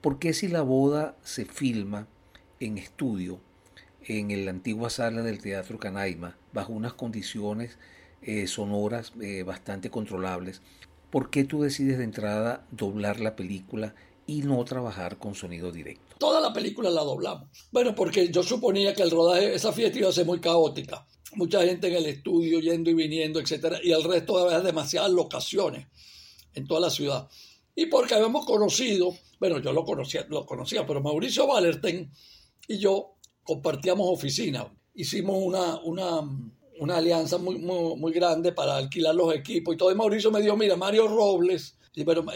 ¿Por qué si la boda se filma en estudio, en la antigua sala del Teatro Canaima, bajo unas condiciones eh, sonoras eh, bastante controlables, ¿por qué tú decides de entrada doblar la película y no trabajar con sonido directo. Toda la película la doblamos. Bueno, porque yo suponía que el rodaje, esa fiesta iba a ser muy caótica. Mucha gente en el estudio yendo y viniendo, etcétera, y el resto había demasiadas locaciones en toda la ciudad. Y porque habíamos conocido, bueno, yo lo conocía, lo conocía, pero Mauricio Valerten y yo compartíamos oficina. Hicimos una, una, una alianza muy, muy, muy grande para alquilar los equipos y todo. Y Mauricio me dijo, mira, Mario Robles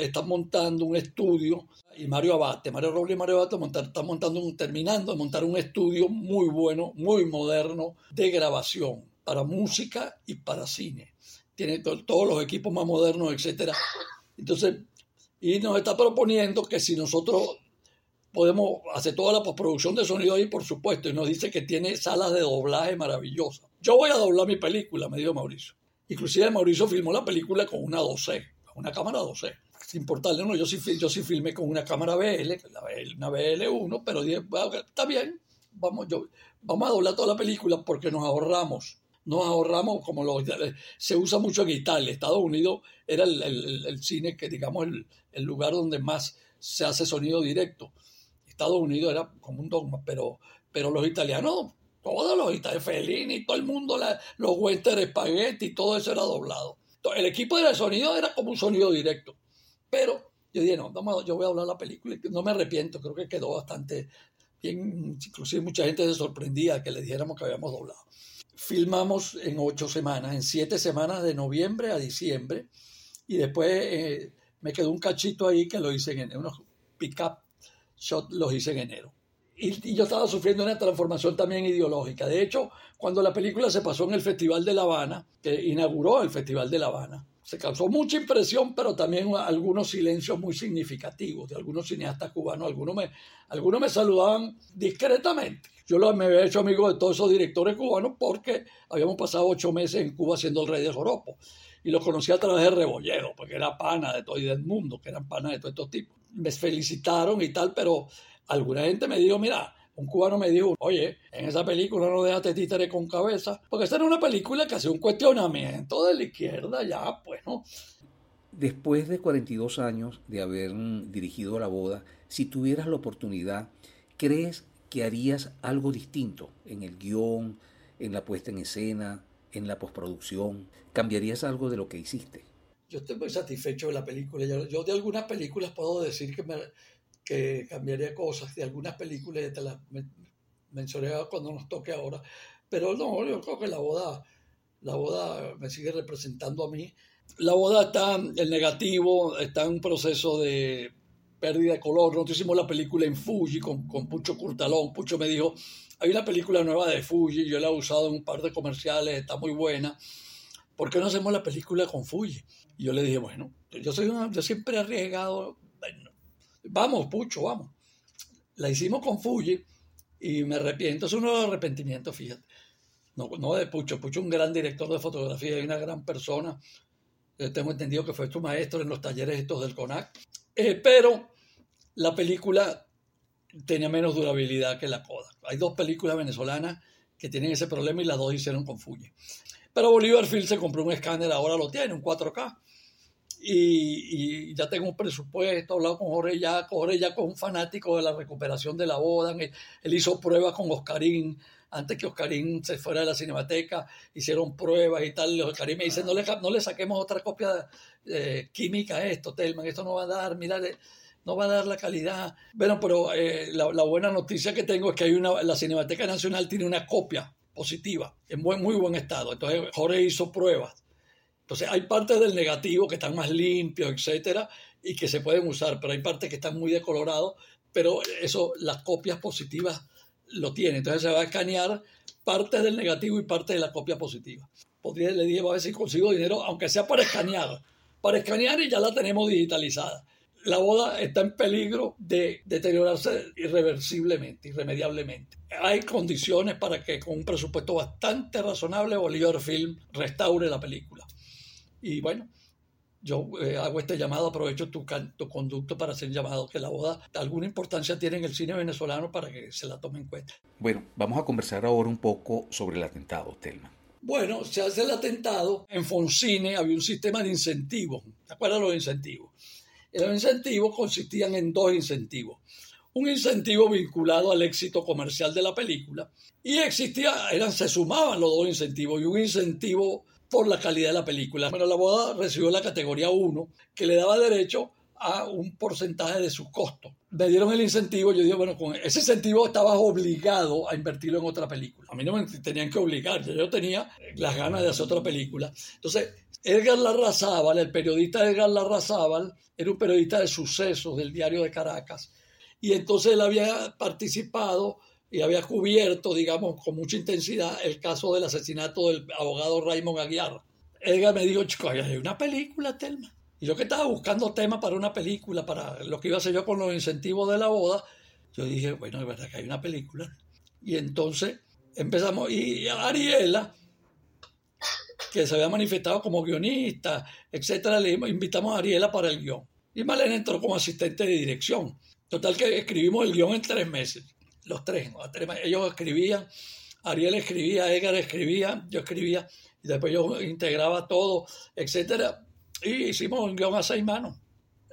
están montando un estudio y Mario Abate, Mario Robles y Mario Abate están montando un, terminando de montar un estudio muy bueno, muy moderno de grabación para música y para cine. Tiene todos los equipos más modernos, etcétera. Entonces, y nos está proponiendo que si nosotros podemos hacer toda la postproducción de sonido ahí, por supuesto, y nos dice que tiene salas de doblaje maravillosas. Yo voy a doblar mi película, me dijo Mauricio. Inclusive Mauricio filmó la película con una 12 una cámara 12. Es importante, no, yo sí, yo sí filmé con una cámara BL, una BL1, pero está bien, vamos, yo, vamos a doblar toda la película porque nos ahorramos. Nos ahorramos como lo, se usa mucho en Italia. Estados Unidos era el, cine que, digamos, el, lugar donde más se hace sonido directo. Estados Unidos era como un dogma, pero, pero los italianos, todos los italianos, Fellini, todo el mundo, los western spaghetti, todo eso era doblado. El equipo de sonido era como un sonido directo. Pero yo dije, no, yo voy a hablar la película. No me arrepiento, creo que quedó bastante bien. Inclusive mucha gente se sorprendía que le dijéramos que habíamos doblado. Filmamos en ocho semanas, en siete semanas de noviembre a diciembre. y después eh, me quedó un cachito ahí que lo hice en unos pick-up shot los hice en enero. Y, yo estaba sufriendo una transformación también ideológica. De hecho, cuando la película se pasó en el Festival de La Habana, que inauguró el Festival de La Habana, se causó mucha impresión, pero también algunos silencios muy significativos de algunos cineastas cubanos. Algunos me, algunos me saludaban discretamente. Yo me había hecho amigo de todos esos directores cubanos porque habíamos pasado ocho meses en Cuba siendo el rey de Joropo. Y los conocí a través de Rebollero, porque era pana de todo y del mundo, que eran panas de todos estos tipos. Me felicitaron y tal, pero alguna gente me dijo, mira, un cubano me dijo, oye, en esa película no dejaste títere con cabeza, porque esta era una película que hacía un cuestionamiento de la izquierda, ya, pues, ¿no? Después de 42 años de haber dirigido la boda, si tuvieras la oportunidad, ¿crees que harías algo distinto en el guion, en la puesta en escena, en la postproducción? ¿Cambiarías algo de lo que hiciste? Yo estoy muy satisfecho de la película. Yo, de algunas películas puedo decir que me, que cambiaría cosas de algunas películas, te las mencioné cuando nos toque ahora, pero no, yo creo que la boda, la boda me sigue representando a mí. La boda está, el negativo, está en un proceso de pérdida de color. Nosotros hicimos la película en Fuji con, con Pucho Curtalón. Pucho me dijo, hay una película nueva de Fuji, yo la he usado en un par de comerciales, está muy buena. ¿Por qué no hacemos la película con Fuji? Y yo le dije, bueno, yo, soy yo siempre he arriesgado vamos, Pucho, vamos. La hicimos con Fuji y me arrepiento, es uno de los arrepentimientos, fíjate. No, de Pucho, Pucho es un gran director de fotografía y una gran persona. Yo tengo entendido que fue tu maestro en los talleres estos del CONAC. Eh, pero la película tenía menos durabilidad que la coda. Hay dos películas venezolanas que tienen ese problema y las dos hicieron con Fuji. Pero Bolívar Film se compró un escáner, ahora lo tiene, un 4K y, ya tengo un presupuesto, he hablado con Jorge ya, Jorge ya con un fanático de la recuperación de la boda, él, hizo pruebas con Oscarín, antes que Oscarín se fuera de la cinemateca, hicieron pruebas y tal, Oscarín me dice, no le, no le saquemos otra copia eh, química a esto, Telman, esto no va a dar, mira, no va a dar la calidad. Bueno, pero eh, la, buena noticia que tengo es que hay una, la Cinemateca Nacional tiene una copia positiva, en buen, muy buen estado, entonces Jorge hizo pruebas entonces hay partes del negativo que están más limpios, etcétera, y que se pueden usar, pero hay partes que están muy decolorados, pero eso las copias positivas lo tienen. Entonces se va a escanear parte del negativo y parte de la copia positiva. Podría, le dije, a ver si consigo dinero, aunque sea para escanear. Para escanear y ya la tenemos digitalizada. La boda está en peligro de deteriorarse irreversiblemente, irremediablemente. Hay condiciones para que con un presupuesto bastante razonable Bolívar Film restaure la película. Y bueno, yo eh, hago este llamado, aprovecho tu, tu conducto para hacer llamado que la boda alguna importancia tiene en el cine venezolano para que se la tome en cuenta. Bueno, vamos a conversar ahora un poco sobre el atentado, Telma. Bueno, se hace el atentado. En Foncine había un sistema de incentivos. ¿Te acuerdas los incentivos? Los incentivos consistían en dos incentivos. Un incentivo vinculado al éxito comercial de la película y existía, eran, se sumaban los dos incentivos y un incentivo por la calidad de la película. Bueno, la boda recibió la categoría 1, que le daba derecho a un porcentaje de su costo. Me dieron el incentivo, yo dije, bueno, con ese incentivo estabas obligado a invertirlo en otra película. A mí no me tenían que obligar, yo tenía las ganas de hacer otra película. Entonces, Edgar Larrazábal, el periodista Edgar Larrazábal, era un periodista de sucesos del diario de Caracas. Y entonces él había participado y había cubierto, digamos, con mucha intensidad el caso del asesinato del abogado Raymond Aguiar. Edgar me dijo, chico, hay una película, Telma. Y yo que estaba buscando tema para una película, para lo que iba a hacer yo con los incentivos de la boda, yo dije, bueno, es verdad que hay una película. Y entonces empezamos, y Ariela, que se había manifestado como guionista, etcétera, le invitamos a Ariela para el guion. Y Malena entró como asistente de dirección. Total que escribimos el guion en tres meses los tres, ellos escribían, Ariel escribía, Edgar escribía, yo escribía, y después yo integraba todo, etcétera, y hicimos un guion a seis manos,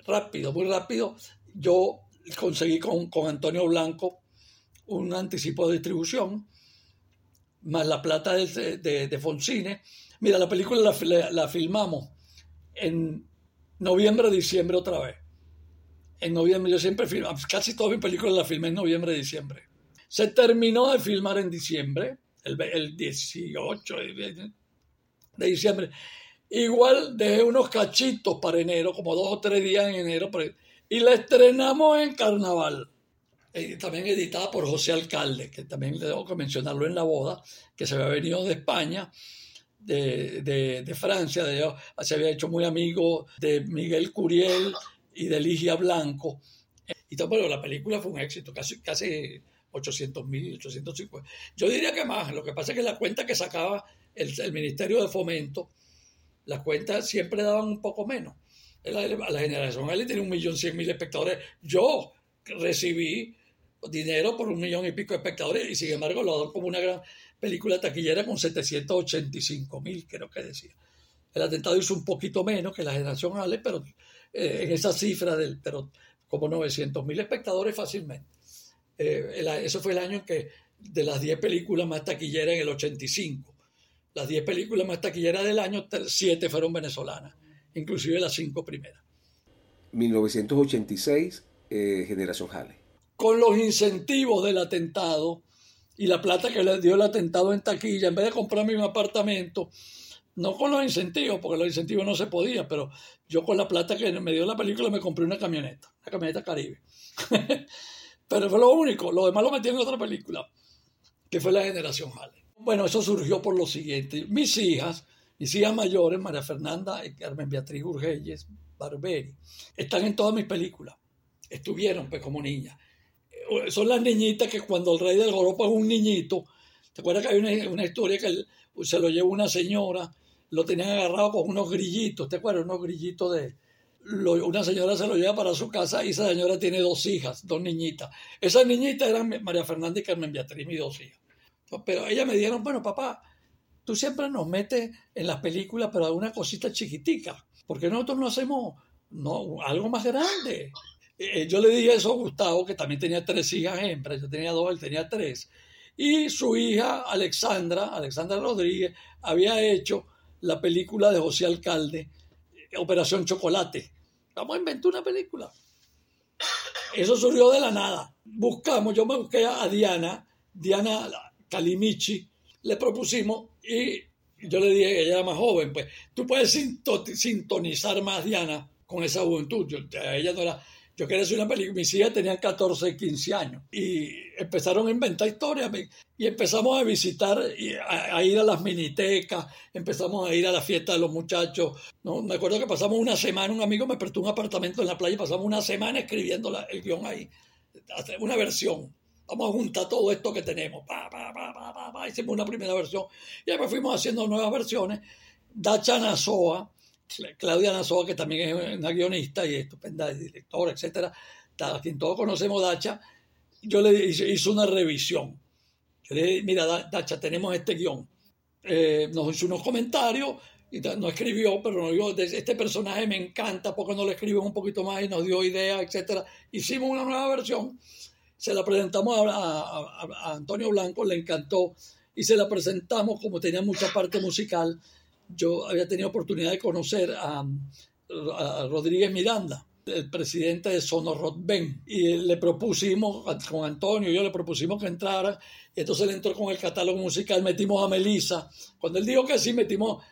rápido, muy rápido. Yo conseguí con, Antonio Blanco un anticipo de distribución, más la plata de, de, Foncine. Mira, la película la, la filmamos en noviembre, diciembre otra vez en noviembre. Yo siempre filmo, casi todas mis películas las filmé en noviembre, diciembre. Se terminó de filmar en diciembre, el, 18 de diciembre. Igual dejé unos cachitos para enero, como dos o tres días en enero, y la estrenamos en Carnaval. Eh, también editada por José Alcalde, que también le tengo que mencionarlo en la boda, que se había venido de España, de, de, Francia, de, se había hecho muy amigo de Miguel Curiel y de Ligia Blanco. Y bueno, la película fue un éxito, casi, casi 800 mil, 850. Yo diría que más, lo que pasa es que la cuenta que sacaba el, el Ministerio de Fomento, las cuentas siempre daban un poco menos. La, la generación él tenía un millón cien mil espectadores. Yo recibí dinero por un millón y pico de espectadores y sin embargo lo dan como una gran película taquillera con 785 mil, creo que decía. El atentado hizo un poquito menos que la generación Ale, pero eh, en esa cifra, del, pero como 900 mil espectadores fácilmente. Eh, eso fue el año en que de las 10 películas más taquilleras en el 85, las 10 películas más taquilleras del año, 7 fueron venezolanas, inclusive las 5 primeras. 1986, eh, Generación Hale. Con los incentivos del atentado y la plata que le dio el atentado en taquilla, en vez de comprarme un apartamento, no con los incentivos, porque los incentivos no se podía, pero yo con la plata que me dio la película me compré una camioneta, una camioneta Caribe. pero fue lo único, lo demás lo metí en otra película, que fue La Generación Hale. Bueno, eso surgió por lo siguiente. Mis hijas, mis hijas mayores, María Fernanda y Carmen Beatriz Urgelles Barberi, están en todas mis películas. Estuvieron pues como niñas. Son las niñitas que cuando el rey del Joropo es un niñito, ¿te acuerdas que hay una, una historia que se lo llevó una señora lo tenían agarrado con unos grillitos, ¿te acuerdas? Unos grillitos de... una señora se lo lleva para su casa y esa señora tiene dos hijas, dos niñitas. Esas niñitas eran María Fernanda y Carmen Beatriz, mis dos hijas. Pero ellas me dijeron, bueno, papá, tú siempre nos metes en las películas, pero a una cosita chiquitica. porque nosotros no hacemos no, algo más grande? Eh, yo le dije eso a Gustavo, que también tenía tres hijas hembras, yo tenía dos, él tenía tres. Y su hija, Alexandra, Alexandra Rodríguez, había hecho la película de José Alcalde, Operación Chocolate. Vamos a inventar una película. Eso surgió de la nada. Buscamos, yo me busqué a Diana, Diana Calimichi, le propusimos y yo le dije, ella era más joven, pues tú puedes sintonizar más, Diana, con esa juventud. Yo, ella no era, yo quería hacer una película, mis hijas tenían 14, 15 años y empezaron a inventar historias y empezamos a visitar, y a, ir a las minitecas, empezamos a ir a la fiesta de los muchachos. ¿no? Me acuerdo que pasamos una semana, un amigo me prestó un apartamento en la playa y pasamos una semana escribiendo el guion ahí, una versión. Vamos a juntar todo esto que tenemos. Pa, pa, pa, hicimos una primera versión y después fuimos haciendo nuevas versiones. Dacha Nazoa, Claudia Nazoa, que también es una guionista y estupenda directora, etcétera, a quien todos conocemos Dacha, yo le hice, una revisión. le dije, mira, Dacha, tenemos este guion. Eh, nos hizo unos comentarios y no escribió, pero nos dijo, este personaje me encanta, porque no le escriben un poquito más y nos dio ideas, etcétera. Hicimos una nueva versión, se la presentamos a Antonio Blanco, le encantó y se la presentamos como tenía mucha parte musical yo había tenido oportunidad de conocer a, Rodríguez Miranda, el presidente de Sonorot Ben, y le propusimos, con Antonio, yo le propusimos que entrara, y entonces él entró con el catálogo musical, metimos a Melissa. Cuando él dijo que sí, metimos,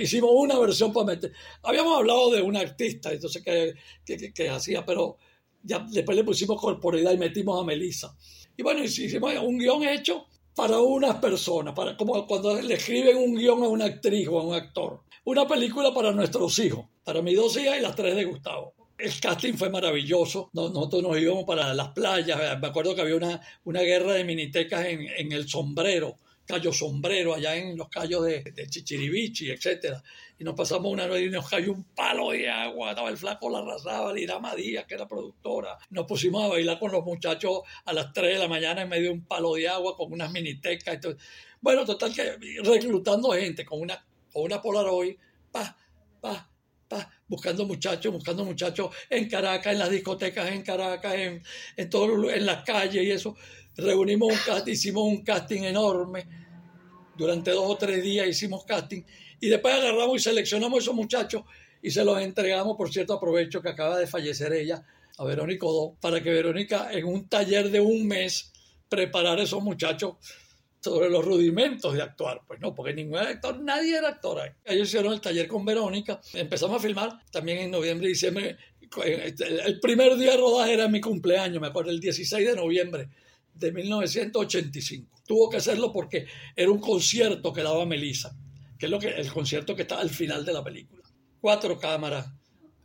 hicimos una versión para meter. Habíamos hablado de un artista, entonces que, que, que, hacía, pero ya después le pusimos corporidad y metimos a Melissa. Y bueno, hicimos un guion hecho para unas personas, para, como cuando le escriben un guion a una actriz o a un actor. Una película para nuestros hijos, para mis dos hijas y las tres de Gustavo. El casting fue maravilloso. Nosotros nos íbamos para las playas. Me acuerdo que había una, una guerra de minitecas en, en el sombrero Cayo Sombrero, allá en los callos de, de Chichiribichi, etc. Y nos pasamos una noche y nos cayó un palo de agua, estaba el flaco la arrasaba, Lirama Díaz, que era productora. Nos pusimos a bailar con los muchachos a las 3 de la mañana en medio de un palo de agua con unas minitecas. Bueno, total que reclutando gente con una, con una Polaroid, pa, pa, pa, buscando muchachos, buscando muchachos en Caracas, en las discotecas en Caracas, en, en, todo, en las calles y eso reunimos un casting, hicimos un casting enorme. Durante dos o tres días hicimos casting y después agarramos y seleccionamos a esos muchachos y se los entregamos, por cierto, aprovecho que acaba de fallecer ella, a Verónica Odó, para que Verónica en un taller de un mes preparara a esos muchachos sobre los rudimentos de actuar. Pues no, porque ningún actor, nadie era actor. Ellos hicieron el taller con Verónica, empezamos a filmar también en noviembre y diciembre. El primer día de rodaje era mi cumpleaños, me acuerdo, el 16 de noviembre de 1985. Tuvo que hacerlo porque era un concierto que daba Melissa, que es lo que, el concierto que está al final de la película. Cuatro cámaras,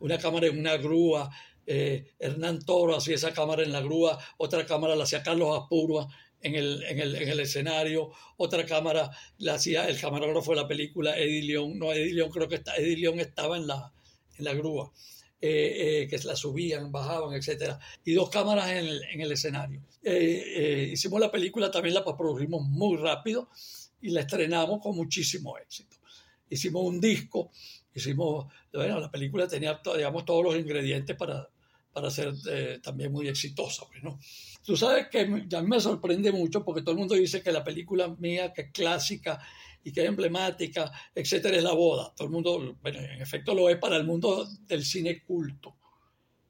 una cámara en una grúa, eh, Hernán Toro hacía esa cámara en la grúa, otra cámara la hacía Carlos Apurua en el, en el, en el escenario, otra cámara la hacía el camarógrafo de la película, Eddie León, no, Eddie León creo que está, Eddie León estaba en la, en la grúa, eh, eh, que la subían, bajaban, etcétera, y dos cámaras en el, en el escenario. hicimos la película, también la produjimos muy rápido y la estrenamos con muchísimo éxito. Hicimos un disco, hicimos, bueno, la película tenía, digamos, todos los ingredientes para, para ser eh, también muy exitosa. Pues, ¿no? Tú sabes que a mí me sorprende mucho porque todo el mundo dice que la película mía, que es clásica y que es emblemática, etcétera, es La Boda. Todo el mundo, bueno, en efecto lo es para el mundo del cine culto.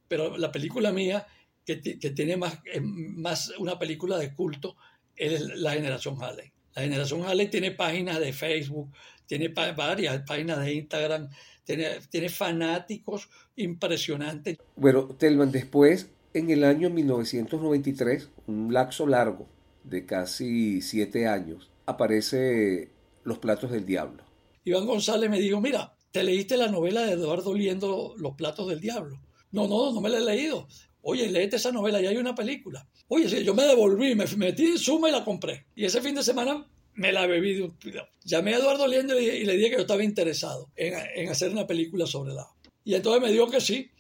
Pero la película mía, que, que tiene más, más una película de culto, es La Generación Halley. La Generación Halley tiene páginas de Facebook, tiene varias páginas de Instagram, tiene, fanáticos impresionantes. Bueno, Telman, después, en el año 1993, un lapso largo de casi siete años, aparece Los Platos del Diablo. Iván González me dijo, mira, ¿te leíste la novela de Eduardo Liendo, Los Platos del Diablo? No, no, no me la he leído. Oye, léete esa novela, ya hay una película. Oye, yo me devolví, me metí en suma y la compré. Y ese fin de semana me la bebí de un Llamé a Eduardo Liendo y le dije que yo estaba interesado en, hacer una película sobre la. Y entonces me dijo que sí.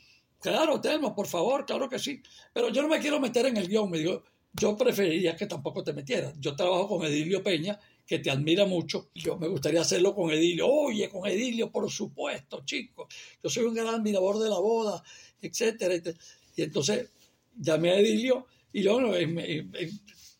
Claro, Telmo, por favor, claro que sí. Pero yo no me quiero meter en el guion. Me dijo, yo preferiría que tampoco te metieras. Yo trabajo con Edilio Peña, que te admira mucho. Yo me gustaría hacerlo con Edilio. Oye, con Edilio, por supuesto, chicos. Yo soy un gran admirador de la boda, etcétera. Y entonces llamé a Edilio y yo,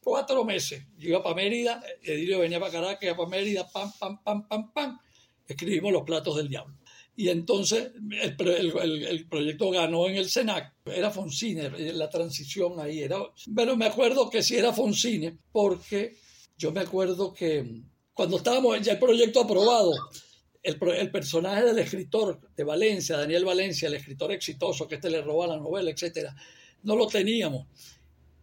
cuatro meses. Yo iba para Mérida, Edilio venía para Caracas, iba para Mérida, pam, pam, pam, pam, pam. Escribimos Los Platos del Diablo. Y entonces el, proyecto ganó en el SENAC. Era Foncine, la transición ahí era. Bueno, me acuerdo que sí era Foncine, porque yo me acuerdo que cuando estábamos ya el proyecto aprobado, el, el, personaje del escritor de Valencia, Daniel Valencia, el escritor exitoso que este le roba la novela, etcétera, no lo teníamos.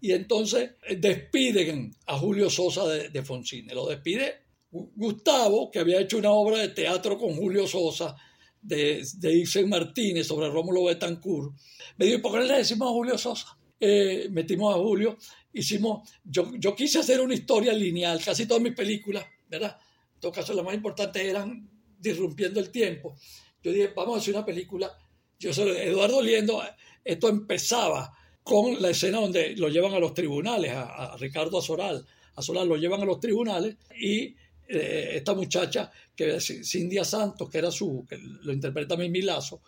Y entonces eh, despiden a Julio Sosa de, de Foncine. Lo despide Gustavo, que había hecho una obra de teatro con Julio Sosa, de, de Martínez sobre Rómulo Betancourt. Me dijo, ¿por qué le decimos a Julio Sosa? Eh, metimos a Julio, hicimos, yo, yo quise hacer una historia lineal, casi todas mis películas, ¿verdad? En todo caso, las más importantes eran disrumpiendo el tiempo. Yo dije, vamos a hacer una película. Yo soy Eduardo Liendo, esto empezaba con la escena donde lo llevan a los tribunales, a, Ricardo Azoral. Azoral lo llevan a los tribunales y eh, esta muchacha, que es Cindia Santos, que era su, que lo interpreta Mimi Lazo,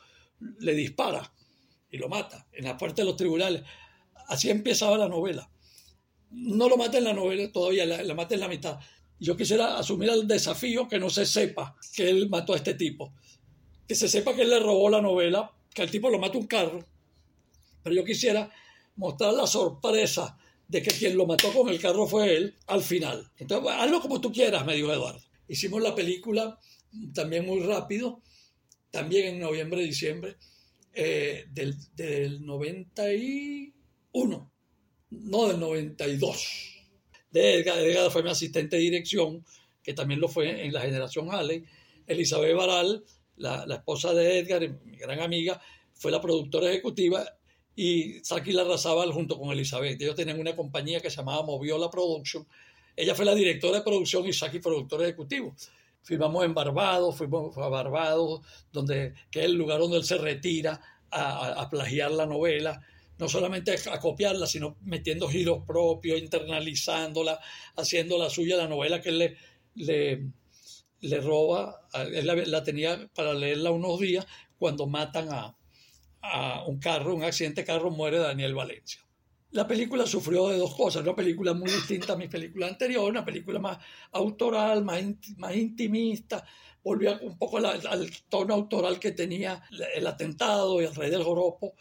le dispara y lo mata en la puerta de los tribunales. Así empezaba la novela. No lo mata en la novela todavía, la, la en la mitad. Yo quisiera asumir el desafío que no se sepa que él mató a este tipo. Que se sepa que él le robó la novela, que el tipo lo mata un carro. Pero yo quisiera mostrar la sorpresa de que quien lo mató con el carro fue él al final. Entonces, hazlo como tú quieras, me dijo Eduardo. Hicimos la película también muy rápido, también en noviembre, diciembre eh, del, del 91, no del 92. De Edgar, Edgar fue mi asistente de dirección, que también lo fue en la generación Halley. Elizabeth Baral, la, la esposa de Edgar, mi gran amiga, fue la productora ejecutiva y Saki Larrazábal junto con Elizabeth. Ellos tenían una compañía que se llamaba Moviola Production. Ella fue la directora de producción y Saki productor ejecutivo. Filmamos en Barbados, fuimos a Barbados, donde, que es el lugar donde él se retira a, plagiar la novela. No solamente a copiarla, sino metiendo giros propios, internalizándola, haciendo la suya, la novela que él le, le, le roba. Él la tenía para leerla unos días cuando matan a, a un carro, un accidente de carro, muere Daniel Valencia. La película sufrió de dos cosas, una película muy distinta a mi película anterior, una película más autoral, más, más intimista, volvió un poco al, tono autoral que tenía el atentado y el rey del joropo,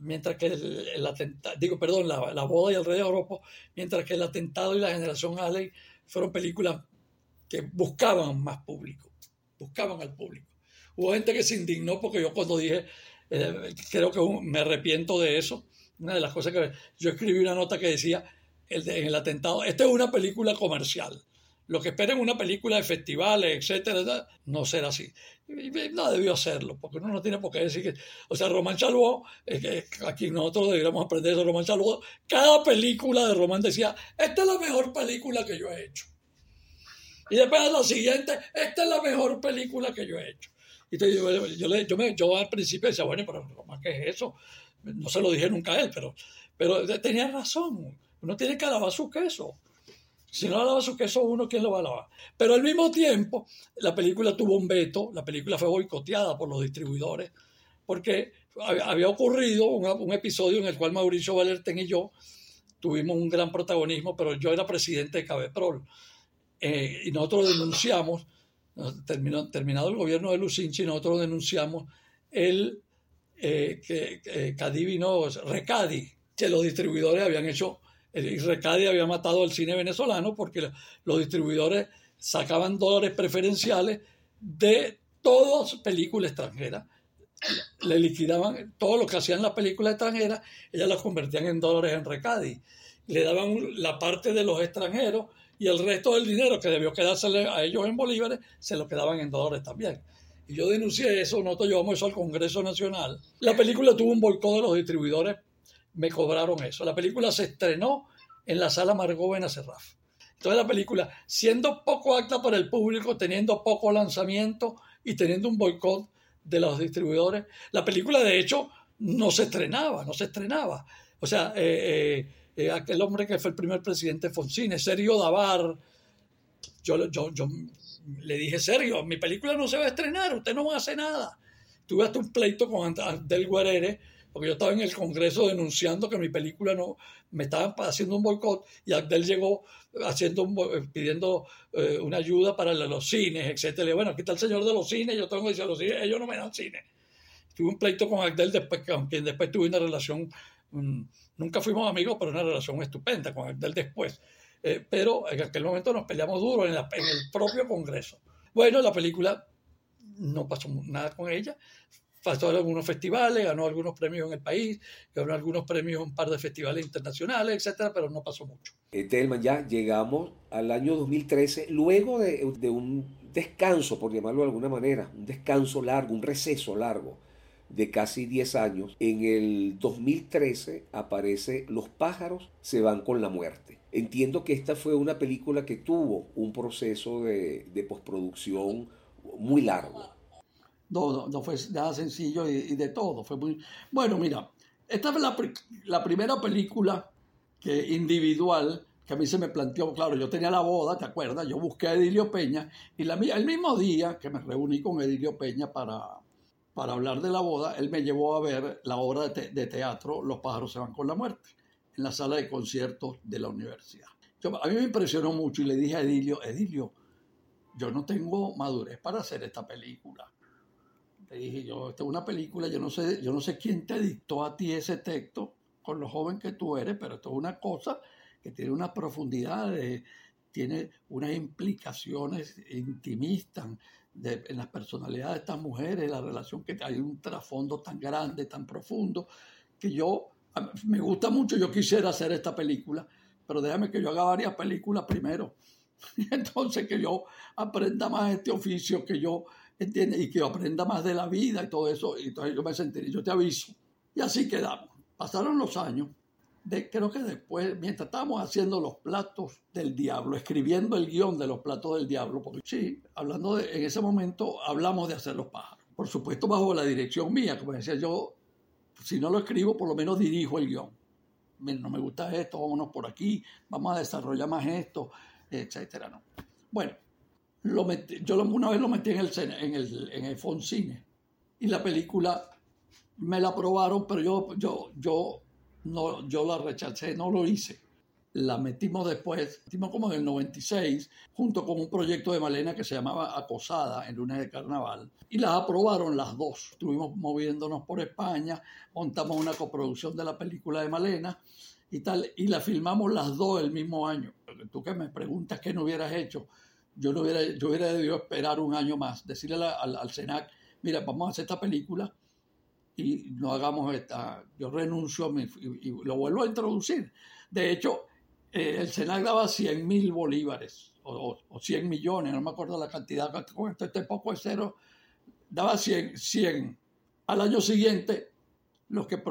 mientras que el, atentado, digo, perdón, la, boda y el rey del joropo, mientras que el atentado y la generación Alley fueron películas que buscaban más público, buscaban al público. Hubo gente que se indignó porque yo cuando dije, eh, creo que me arrepiento de eso, una de las cosas que yo escribí una nota que decía el en el atentado, esta es una película comercial. Lo que esperen una película de festivales, etcétera, no será así. No debió hacerlo, porque uno no tiene por qué decir que. O sea, Román Chaló, aquí nosotros deberíamos aprender eso. Román Chaló, cada película de Román decía: Esta es la mejor película que yo he hecho. Y después a la siguiente: Esta es la mejor película que yo he hecho. Y entonces yo, yo, yo, me, yo al principio decía: Bueno, pero Román, ¿qué es eso? No se lo dije nunca a él, pero, pero tenía razón. Uno tiene que alabar su queso. Si no lava su queso uno, ¿quién lo va a lavar? Pero al mismo tiempo, la película tuvo un veto, la película fue boicoteada por los distribuidores, porque había ocurrido un, episodio en el cual Mauricio Valerten y yo tuvimos un gran protagonismo, pero yo era presidente de Cabeprol. Eh, y nosotros denunciamos, terminó, terminado el gobierno de Lucinchi, nosotros denunciamos el eh, que, que Cadivi no, Recadi, que los distribuidores habían hecho el Recadi había matado al cine venezolano porque los distribuidores sacaban dólares preferenciales de todas películas extranjeras. Le liquidaban todo lo que hacían las películas extranjeras, ellas las convertían en dólares en Recadi. Le daban la parte de los extranjeros y el resto del dinero que debió quedarse a ellos en bolívares se lo quedaban en dólares también. Y yo denuncié eso, nosotros llevamos eso al Congreso Nacional. La película tuvo un boicot de los distribuidores me cobraron eso. La película se estrenó en la sala Margot Benacerraf. Entonces la película, siendo poco acta para el público, teniendo poco lanzamiento y teniendo un boicot de los distribuidores, la película de hecho no se estrenaba, no se estrenaba. O sea, eh, eh, eh, aquel hombre que fue el primer presidente de Fonsine, Sergio Davar, yo, yo, yo le dije, Sergio, mi película no se va a estrenar, usted no va a hacer nada. Tuve hasta un pleito con Del Guerrere, porque yo estaba en el Congreso denunciando que mi película no, me estaban haciendo un boicot y Abdel llegó haciendo pidiendo eh, una ayuda para los cines, etcétera. bueno, aquí está el señor de los cines, yo tengo que decir, los cines, ellos no me dan cine. Tuve un pleito con Abdel después, con quien después tuve una relación, mm, nunca fuimos amigos, pero una relación estupenda con Abdel después. Eh, pero en aquel momento nos peleamos duro en el propio Congreso. Bueno, la película no pasó nada con ella pasó en algunos festivales, ganó algunos premios en el país, ganó algunos premios en un par de festivales internacionales, etcétera, pero no pasó mucho. Eh, Telman, ya llegamos al año 2013, luego de, un descanso, por llamarlo de alguna manera, un descanso largo, un receso largo de casi 10 años, en el 2013 aparece Los pájaros se van con la muerte. Entiendo que esta fue una película que tuvo un proceso de, de postproducción muy largo. No, no, fue nada sencillo y, de todo. Fue muy... Bueno, mira, esta fue la, la, primera película que individual que a mí se me planteó, claro, yo tenía la boda, ¿te acuerdas? Yo busqué a Edilio Peña y el mismo día que me reuní con Edilio Peña para, para hablar de la boda, él me llevó a ver la obra de, teatro Los pájaros se van con la muerte en la sala de conciertos de la universidad. a mí me impresionó mucho y le dije a Edilio, Edilio, yo no tengo madurez para hacer esta película te dije yo, esta es una película, yo no sé, yo no sé quién te dictó a ti ese texto con lo joven que tú eres, pero esto es una cosa que tiene una profundidad, tiene unas implicaciones intimistas en las personalidades de estas mujeres, la relación que hay un trasfondo tan grande, tan profundo, que yo, me gusta mucho, yo quisiera hacer esta película, pero déjame que yo haga varias películas primero. Entonces que yo aprenda más este oficio, que yo ¿entiendes? Y que aprenda más de la vida y todo eso. Y entonces yo me sentí, yo te aviso. Y así quedamos. Pasaron los años. De, creo que después, mientras estábamos haciendo los platos del diablo, escribiendo el guion de los platos del diablo, porque sí, hablando de, en ese momento hablamos de hacer los pájaros. Por supuesto, bajo la dirección mía, como decía yo, si no lo escribo, por lo menos dirijo el guion. No me gusta esto, vámonos por aquí, vamos a desarrollar más esto, etcétera. ¿no? Bueno, lo yo una vez lo metí en el, en el, en el Foncine y la película me la aprobaron, pero yo, yo, yo, no, yo la rechacé, no lo hice. La metimos después, metimos como en el 96, junto con un proyecto de Malena que se llamaba Acosada en lunes de carnaval. Y las aprobaron las dos. Estuvimos moviéndonos por España, montamos una coproducción de la película de Malena y tal, y la filmamos las dos el mismo año. Tú que me preguntas qué no hubieras hecho, yo no hubiera, yo hubiera debido esperar un año más, decirle al, al, SENAC, mira, vamos a hacer esta película y no hagamos esta, yo renuncio y, lo vuelvo a introducir. De hecho, eh, el SENAC daba 100 mil bolívares o, o, 100 millones, no me acuerdo la cantidad, con este, este poco es cero, daba 100, 100. Al año siguiente, los que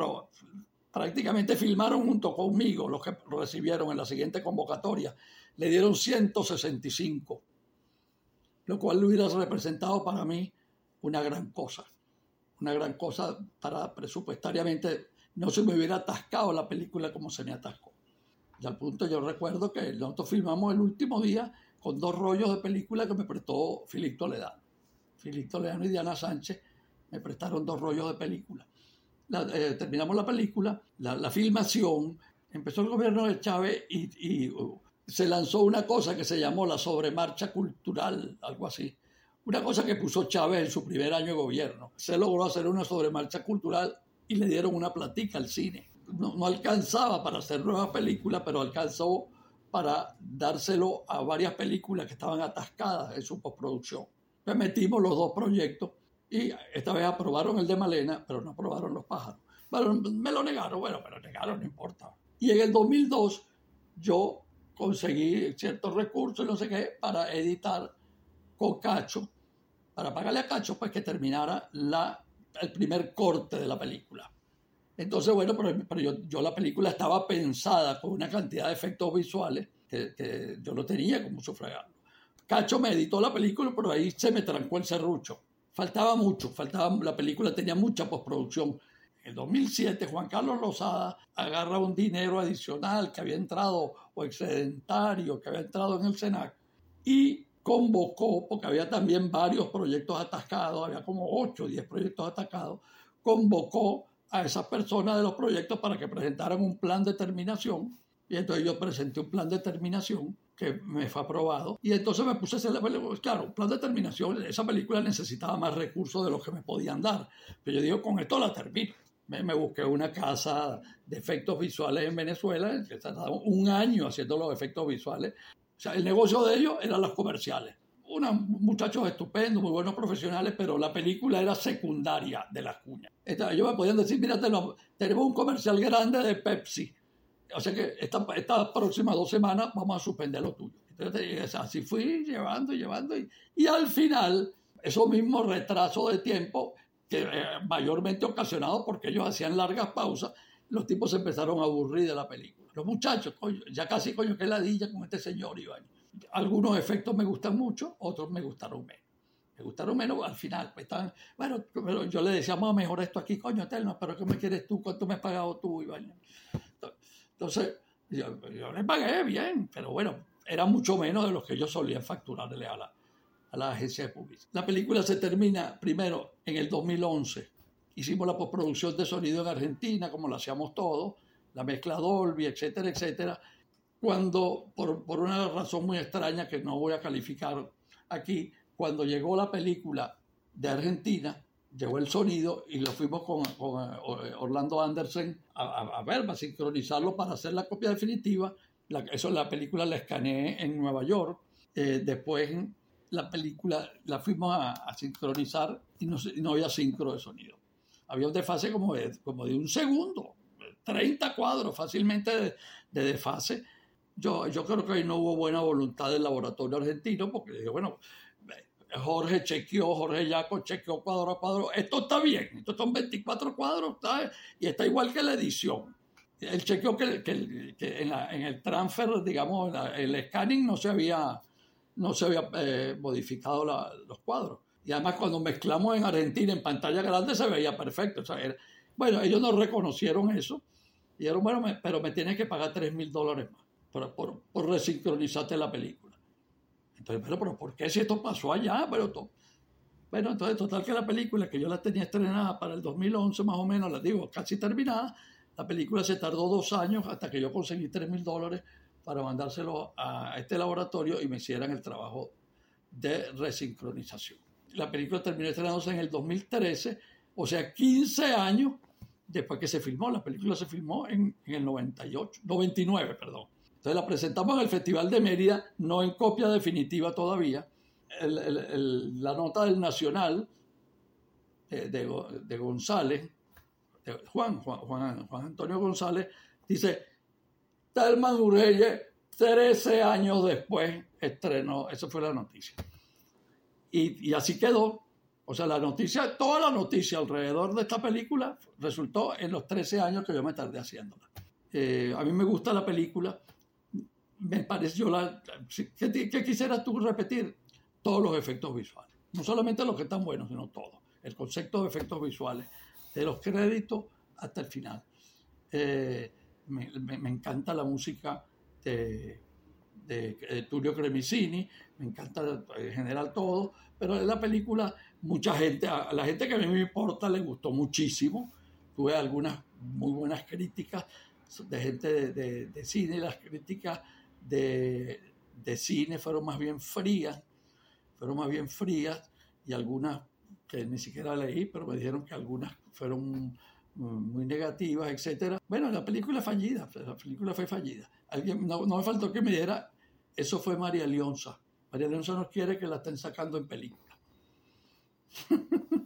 prácticamente filmaron junto conmigo, los que recibieron en la siguiente convocatoria, le dieron 165, lo cual hubiera representado para mí una gran cosa, una gran cosa para presupuestariamente, no se me hubiera atascado la película como se me atascó. Y al punto yo recuerdo que nosotros filmamos el último día con dos rollos de película que me prestó Filip Toledano. Filip Toledano y Diana Sánchez me prestaron dos rollos de película. Eh, terminamos la película, la, filmación, empezó el gobierno de Chávez y, uh, se lanzó una cosa que se llamó la sobremarcha cultural, algo así. Una cosa que puso Chávez en su primer año de gobierno. Se logró hacer una sobremarcha cultural y le dieron una platica al cine. No, no alcanzaba para hacer nuevas películas, pero alcanzó para dárselo a varias películas que estaban atascadas en su postproducción. Me metimos los dos proyectos y esta vez aprobaron el de Malena, pero no aprobaron los pájaros. Bueno, me lo negaron, bueno, pero negaron, no importa. Y en el 2002 yo conseguí ciertos recursos y no sé qué para editar con Cacho, para pagarle a Cacho pues que terminara la, el primer corte de la película. Entonces, bueno, pero, yo, yo, la película estaba pensada con una cantidad de efectos visuales que, que yo no tenía como sufragarlo. Cacho me editó la película, pero ahí se me trancó el serrucho faltaba mucho, faltaba, la película tenía mucha postproducción. En 2007 Juan Carlos Lozada agarra un dinero adicional que había entrado o excedentario que había entrado en el SENAC y convocó, porque había también varios proyectos atascados, había como 8 o 10 proyectos atacados, convocó a esas personas de los proyectos para que presentaran un plan de terminación y entonces yo presenté un plan de terminación que me fue aprobado. Y entonces me puse a hacer la película. Claro, plan de terminación, esa película necesitaba más recursos de los que me podían dar. Pero yo digo, con esto la termino. Me, me busqué una casa de efectos visuales en Venezuela, que un año haciendo los efectos visuales. O sea, el negocio de ellos eran los comerciales. Unos muchachos estupendos, muy buenos profesionales, pero la película era secundaria de las cuñas. Ellos me podían decir, mira, tenemos un comercial grande de Pepsi o sea que estas esta próximas dos semanas vamos a suspender lo tuyo. Entonces, así fui llevando, llevando, y, y al final, esos mismos retrasos de tiempo, que eh, mayormente ocasionados porque ellos hacían largas pausas, los tipos se empezaron a aburrir de la película. Los muchachos, ya casi coño que ladilla con este señor Iván. Algunos efectos me gustan mucho, otros me gustaron menos. Me gustaron menos al final. Pues están, bueno, pero yo le decía, vamos a mejorar esto aquí, coño, eterno, pero ¿qué me quieres tú? ¿Cuánto me has pagado tú, Iván? Entonces, yo, le pagué bien, pero bueno, era mucho menos de lo que yo solía facturarle a la, a la agencia de publicidad. La película se termina primero en el 2011. Hicimos la postproducción de sonido en Argentina, como lo hacíamos todos, la mezcla Dolby, etcétera, etcétera. Cuando, por, por una razón muy extraña que no voy a calificar aquí, cuando llegó la película de Argentina, llegó el sonido y lo fuimos con, eh, Orlando Anderson a, ver, para sincronizarlo para hacer la copia definitiva. La, eso la película la escaneé en Nueva York. Eh, después la película la fuimos a, sincronizar y no, no, había sincro de sonido. Había un desfase como de, como de un segundo, 30 cuadros fácilmente de, de desfase. Yo, yo creo que ahí no hubo buena voluntad del laboratorio argentino porque bueno, Jorge chequeó, Jorge Yaco chequeó cuadro a cuadro. Esto está bien, estos son 24 cuadros y está igual que la edición. El chequeó que, que, en, el transfer, digamos, el scanning no se había, no se había eh, modificado los cuadros. Y además cuando mezclamos en Argentina en pantalla grande se veía perfecto. bueno, ellos no reconocieron eso. Y bueno, pero me tienes que pagar 3 mil dólares más por, por, por resincronizarte la película. Entonces, pero, ¿por qué si esto pasó allá? Pero bueno, entonces total que la película, que yo la tenía estrenada para el 2011 más o menos, la digo, casi terminada, la película se tardó dos años hasta que yo conseguí 3 mil dólares para mandárselo a este laboratorio y me hicieran el trabajo de resincronización. La película terminó estrenándose en el 2013, o sea, 15 años después que se filmó. La película se filmó en, el 98, 99, perdón. Entonces la presentamos en el Festival de Mérida, no en copia definitiva todavía. la nota del Nacional de, de, González, Juan, Juan, Juan, Antonio González, dice, Telman Ureyes, 13 años después, estrenó, esa fue la noticia. Y, y así quedó. O sea, la noticia, toda la noticia alrededor de esta película resultó en los 13 años que yo me tardé haciéndola. Eh, a mí me gusta la película. Me pareció la... ¿Qué, ¿Qué, quisieras tú repetir? Todos los efectos visuales. No solamente los que están buenos, sino todos. El concepto de efectos visuales. De los créditos hasta el final. Eh, me, encanta la música de, de, Tullio Cremicini, me encanta en general todo, pero en la película mucha gente, a la gente que a mí me importa le gustó muchísimo. Tuve algunas muy buenas críticas de gente de, de, cine, las críticas de, de, cine fueron más bien frías, fueron más bien frías y algunas que ni siquiera leí, pero me dijeron que algunas fueron muy negativas, etcétera. Bueno, la película fallida, la película fue fallida. Alguien, no, no me faltó que me diera, eso fue María Leonza. María Leonza no quiere que la estén sacando en película.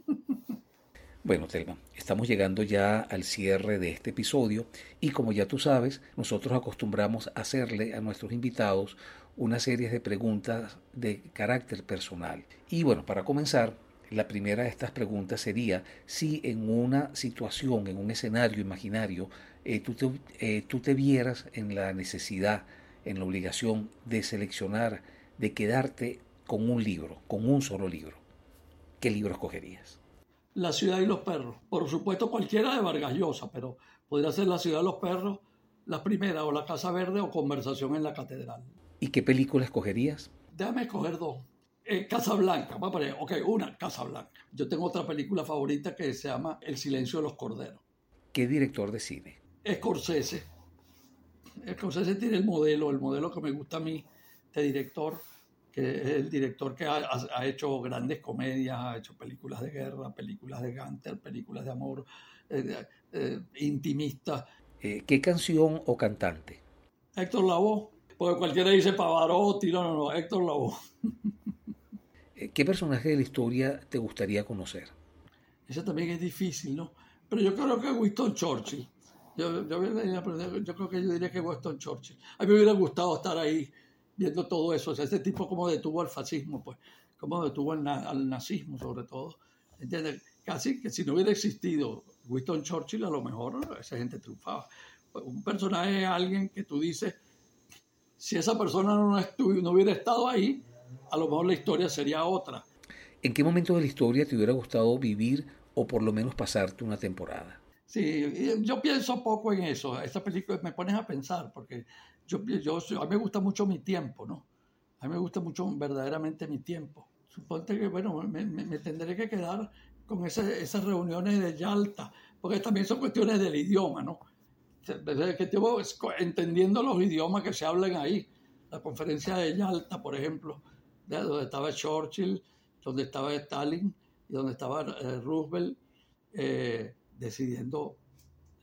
Bueno, Telma, estamos llegando ya al cierre de este episodio y como ya tú sabes, nosotros acostumbramos a hacerle a nuestros invitados una serie de preguntas de carácter personal. Y bueno, para comenzar, la primera de estas preguntas sería si en una situación, en un escenario imaginario, eh, tú, te, eh, tú te vieras en la necesidad, en la obligación de seleccionar, de quedarte con un libro, con un solo libro. ¿qué libro escogerías? La ciudad y los perros. Por supuesto, cualquiera de Vargas Llosa, pero podría ser La ciudad y los perros, la primera, o La Casa Verde, o Conversación en la Catedral. ¿Y qué película escogerías? Déjame escoger dos. Eh, Casa Blanca, va a poner, ok, una, Casa Blanca. Yo tengo otra película favorita que se llama El silencio de los corderos. ¿Qué director de cine? Scorsese. Scorsese tiene el modelo, el modelo que me gusta a mí de director que es el director que ha, hecho grandes comedias, ha hecho películas de guerra, películas de Ganter, películas de amor, eh, eh, intimistas. Eh, ¿Qué canción o cantante? Héctor Lavoe, porque cualquiera dice Pavarotti, no, no, no, Héctor Lavoe. ¿Qué personaje de la historia te gustaría conocer? Ese también es difícil, ¿no? Pero yo creo que Winston Churchill. Yo, yo, yo creo que yo diría que Winston Churchill. A mí me hubiera gustado estar ahí viendo todo eso. O sea, ese tipo como detuvo al fascismo, pues, como detuvo al, nazismo sobre todo. ¿Entiendes? Casi que si no hubiera existido Winston Churchill, a lo mejor esa gente triunfaba. Un personaje es alguien que tú dices, si esa persona no, no hubiera estado ahí, a lo mejor la historia sería otra. ¿En qué momento de la historia te hubiera gustado vivir o por lo menos pasarte una temporada? Sí, yo pienso poco en eso. Esta película me pones a pensar, porque yo, yo, a mí me gusta mucho mi tiempo, ¿no? A mí me gusta mucho verdaderamente mi tiempo. Suponte que, bueno, me, me, tendré que quedar con esas reuniones de Yalta, porque también son cuestiones del idioma, ¿no? Que tengo, entendiendo los idiomas que se hablan ahí. La conferencia de Yalta, por ejemplo, donde estaba Churchill, donde estaba Stalin y donde estaba eh, Roosevelt eh, decidiendo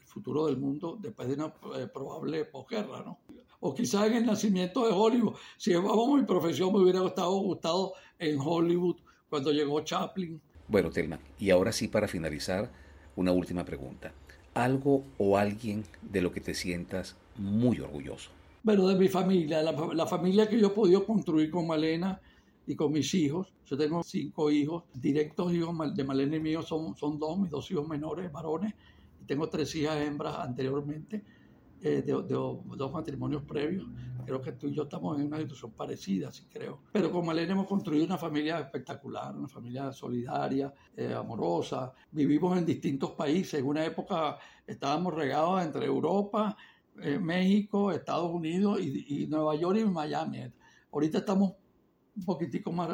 el futuro del mundo después de una eh, probable posguerra, ¿no? o quizás en el nacimiento de Hollywood. Si vamos mi profesión, me hubiera gustado, gustado en Hollywood cuando llegó Chaplin. Bueno, Telma, y ahora sí para finalizar, una última pregunta. ¿Algo o alguien de lo que te sientas muy orgulloso? Bueno, de mi familia, la, familia que yo he podido construir con Malena y con mis hijos. Yo tengo cinco hijos, directos hijos de Malena y míos son, son dos, mis dos hijos menores, varones, y tengo tres hijas hembras anteriormente eh, de, dos matrimonios previos. Creo que tú y yo estamos en una situación parecida, sí creo. Pero con Malena hemos construido una familia espectacular, una familia solidaria, eh, amorosa. Vivimos en distintos países. En una época estábamos regados entre Europa, eh, México, Estados Unidos y, Nueva York y Miami. Ahorita estamos un poquitico más,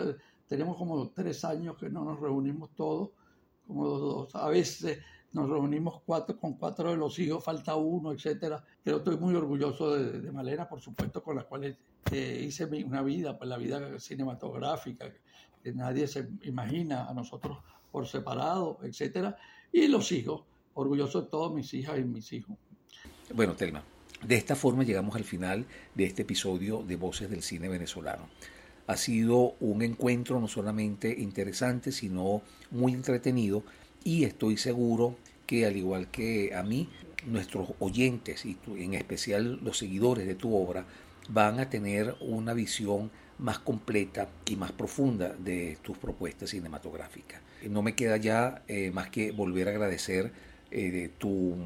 tenemos como tres años que no nos reunimos todos, como dos, a veces nos reunimos cuatro, con cuatro de los hijos, falta uno, etcétera. Pero estoy muy orgulloso de, Malena, por supuesto, con la cual eh, hice una vida, pues la vida cinematográfica, que nadie se imagina a nosotros por separado, etcétera. Y los hijos, orgulloso de todos mis hijas y mis hijos. Bueno, Telma, de esta forma llegamos al final de este episodio de Voces del Cine Venezolano. Ha sido un encuentro no solamente interesante, sino muy entretenido y estoy seguro que al igual que a mí, nuestros oyentes y en especial los seguidores de tu obra van a tener una visión más completa y más profunda de tus propuestas cinematográficas. No me queda ya eh, más que volver a agradecer eh, tu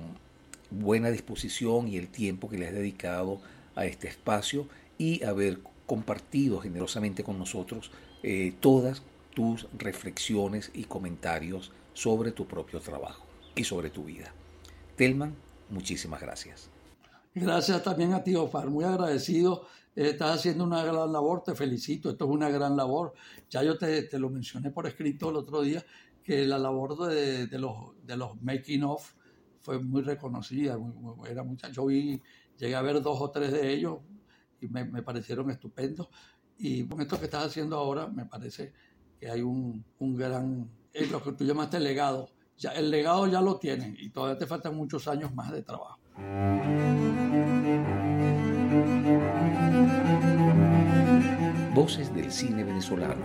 buena disposición y el tiempo que le has dedicado a este espacio y haber compartido generosamente con nosotros eh, todas tus reflexiones y comentarios sobre tu propio trabajo y sobre tu vida. Telman, muchísimas gracias. Gracias también a ti, Ofar, muy agradecido. Eh, estás haciendo una gran labor, te felicito, esto es una gran labor. Ya yo te, te lo mencioné por escrito el otro día, que la labor de, de los, de los making of fue muy reconocida. Era mucha, yo vi, llegué a ver dos o tres de ellos y me, parecieron estupendos. Y con esto que estás haciendo ahora, me parece que hay un, un gran, es lo que tú llamaste legado. El legado ya lo tienen y todavía te faltan muchos años más de trabajo. Voces del cine venezolano,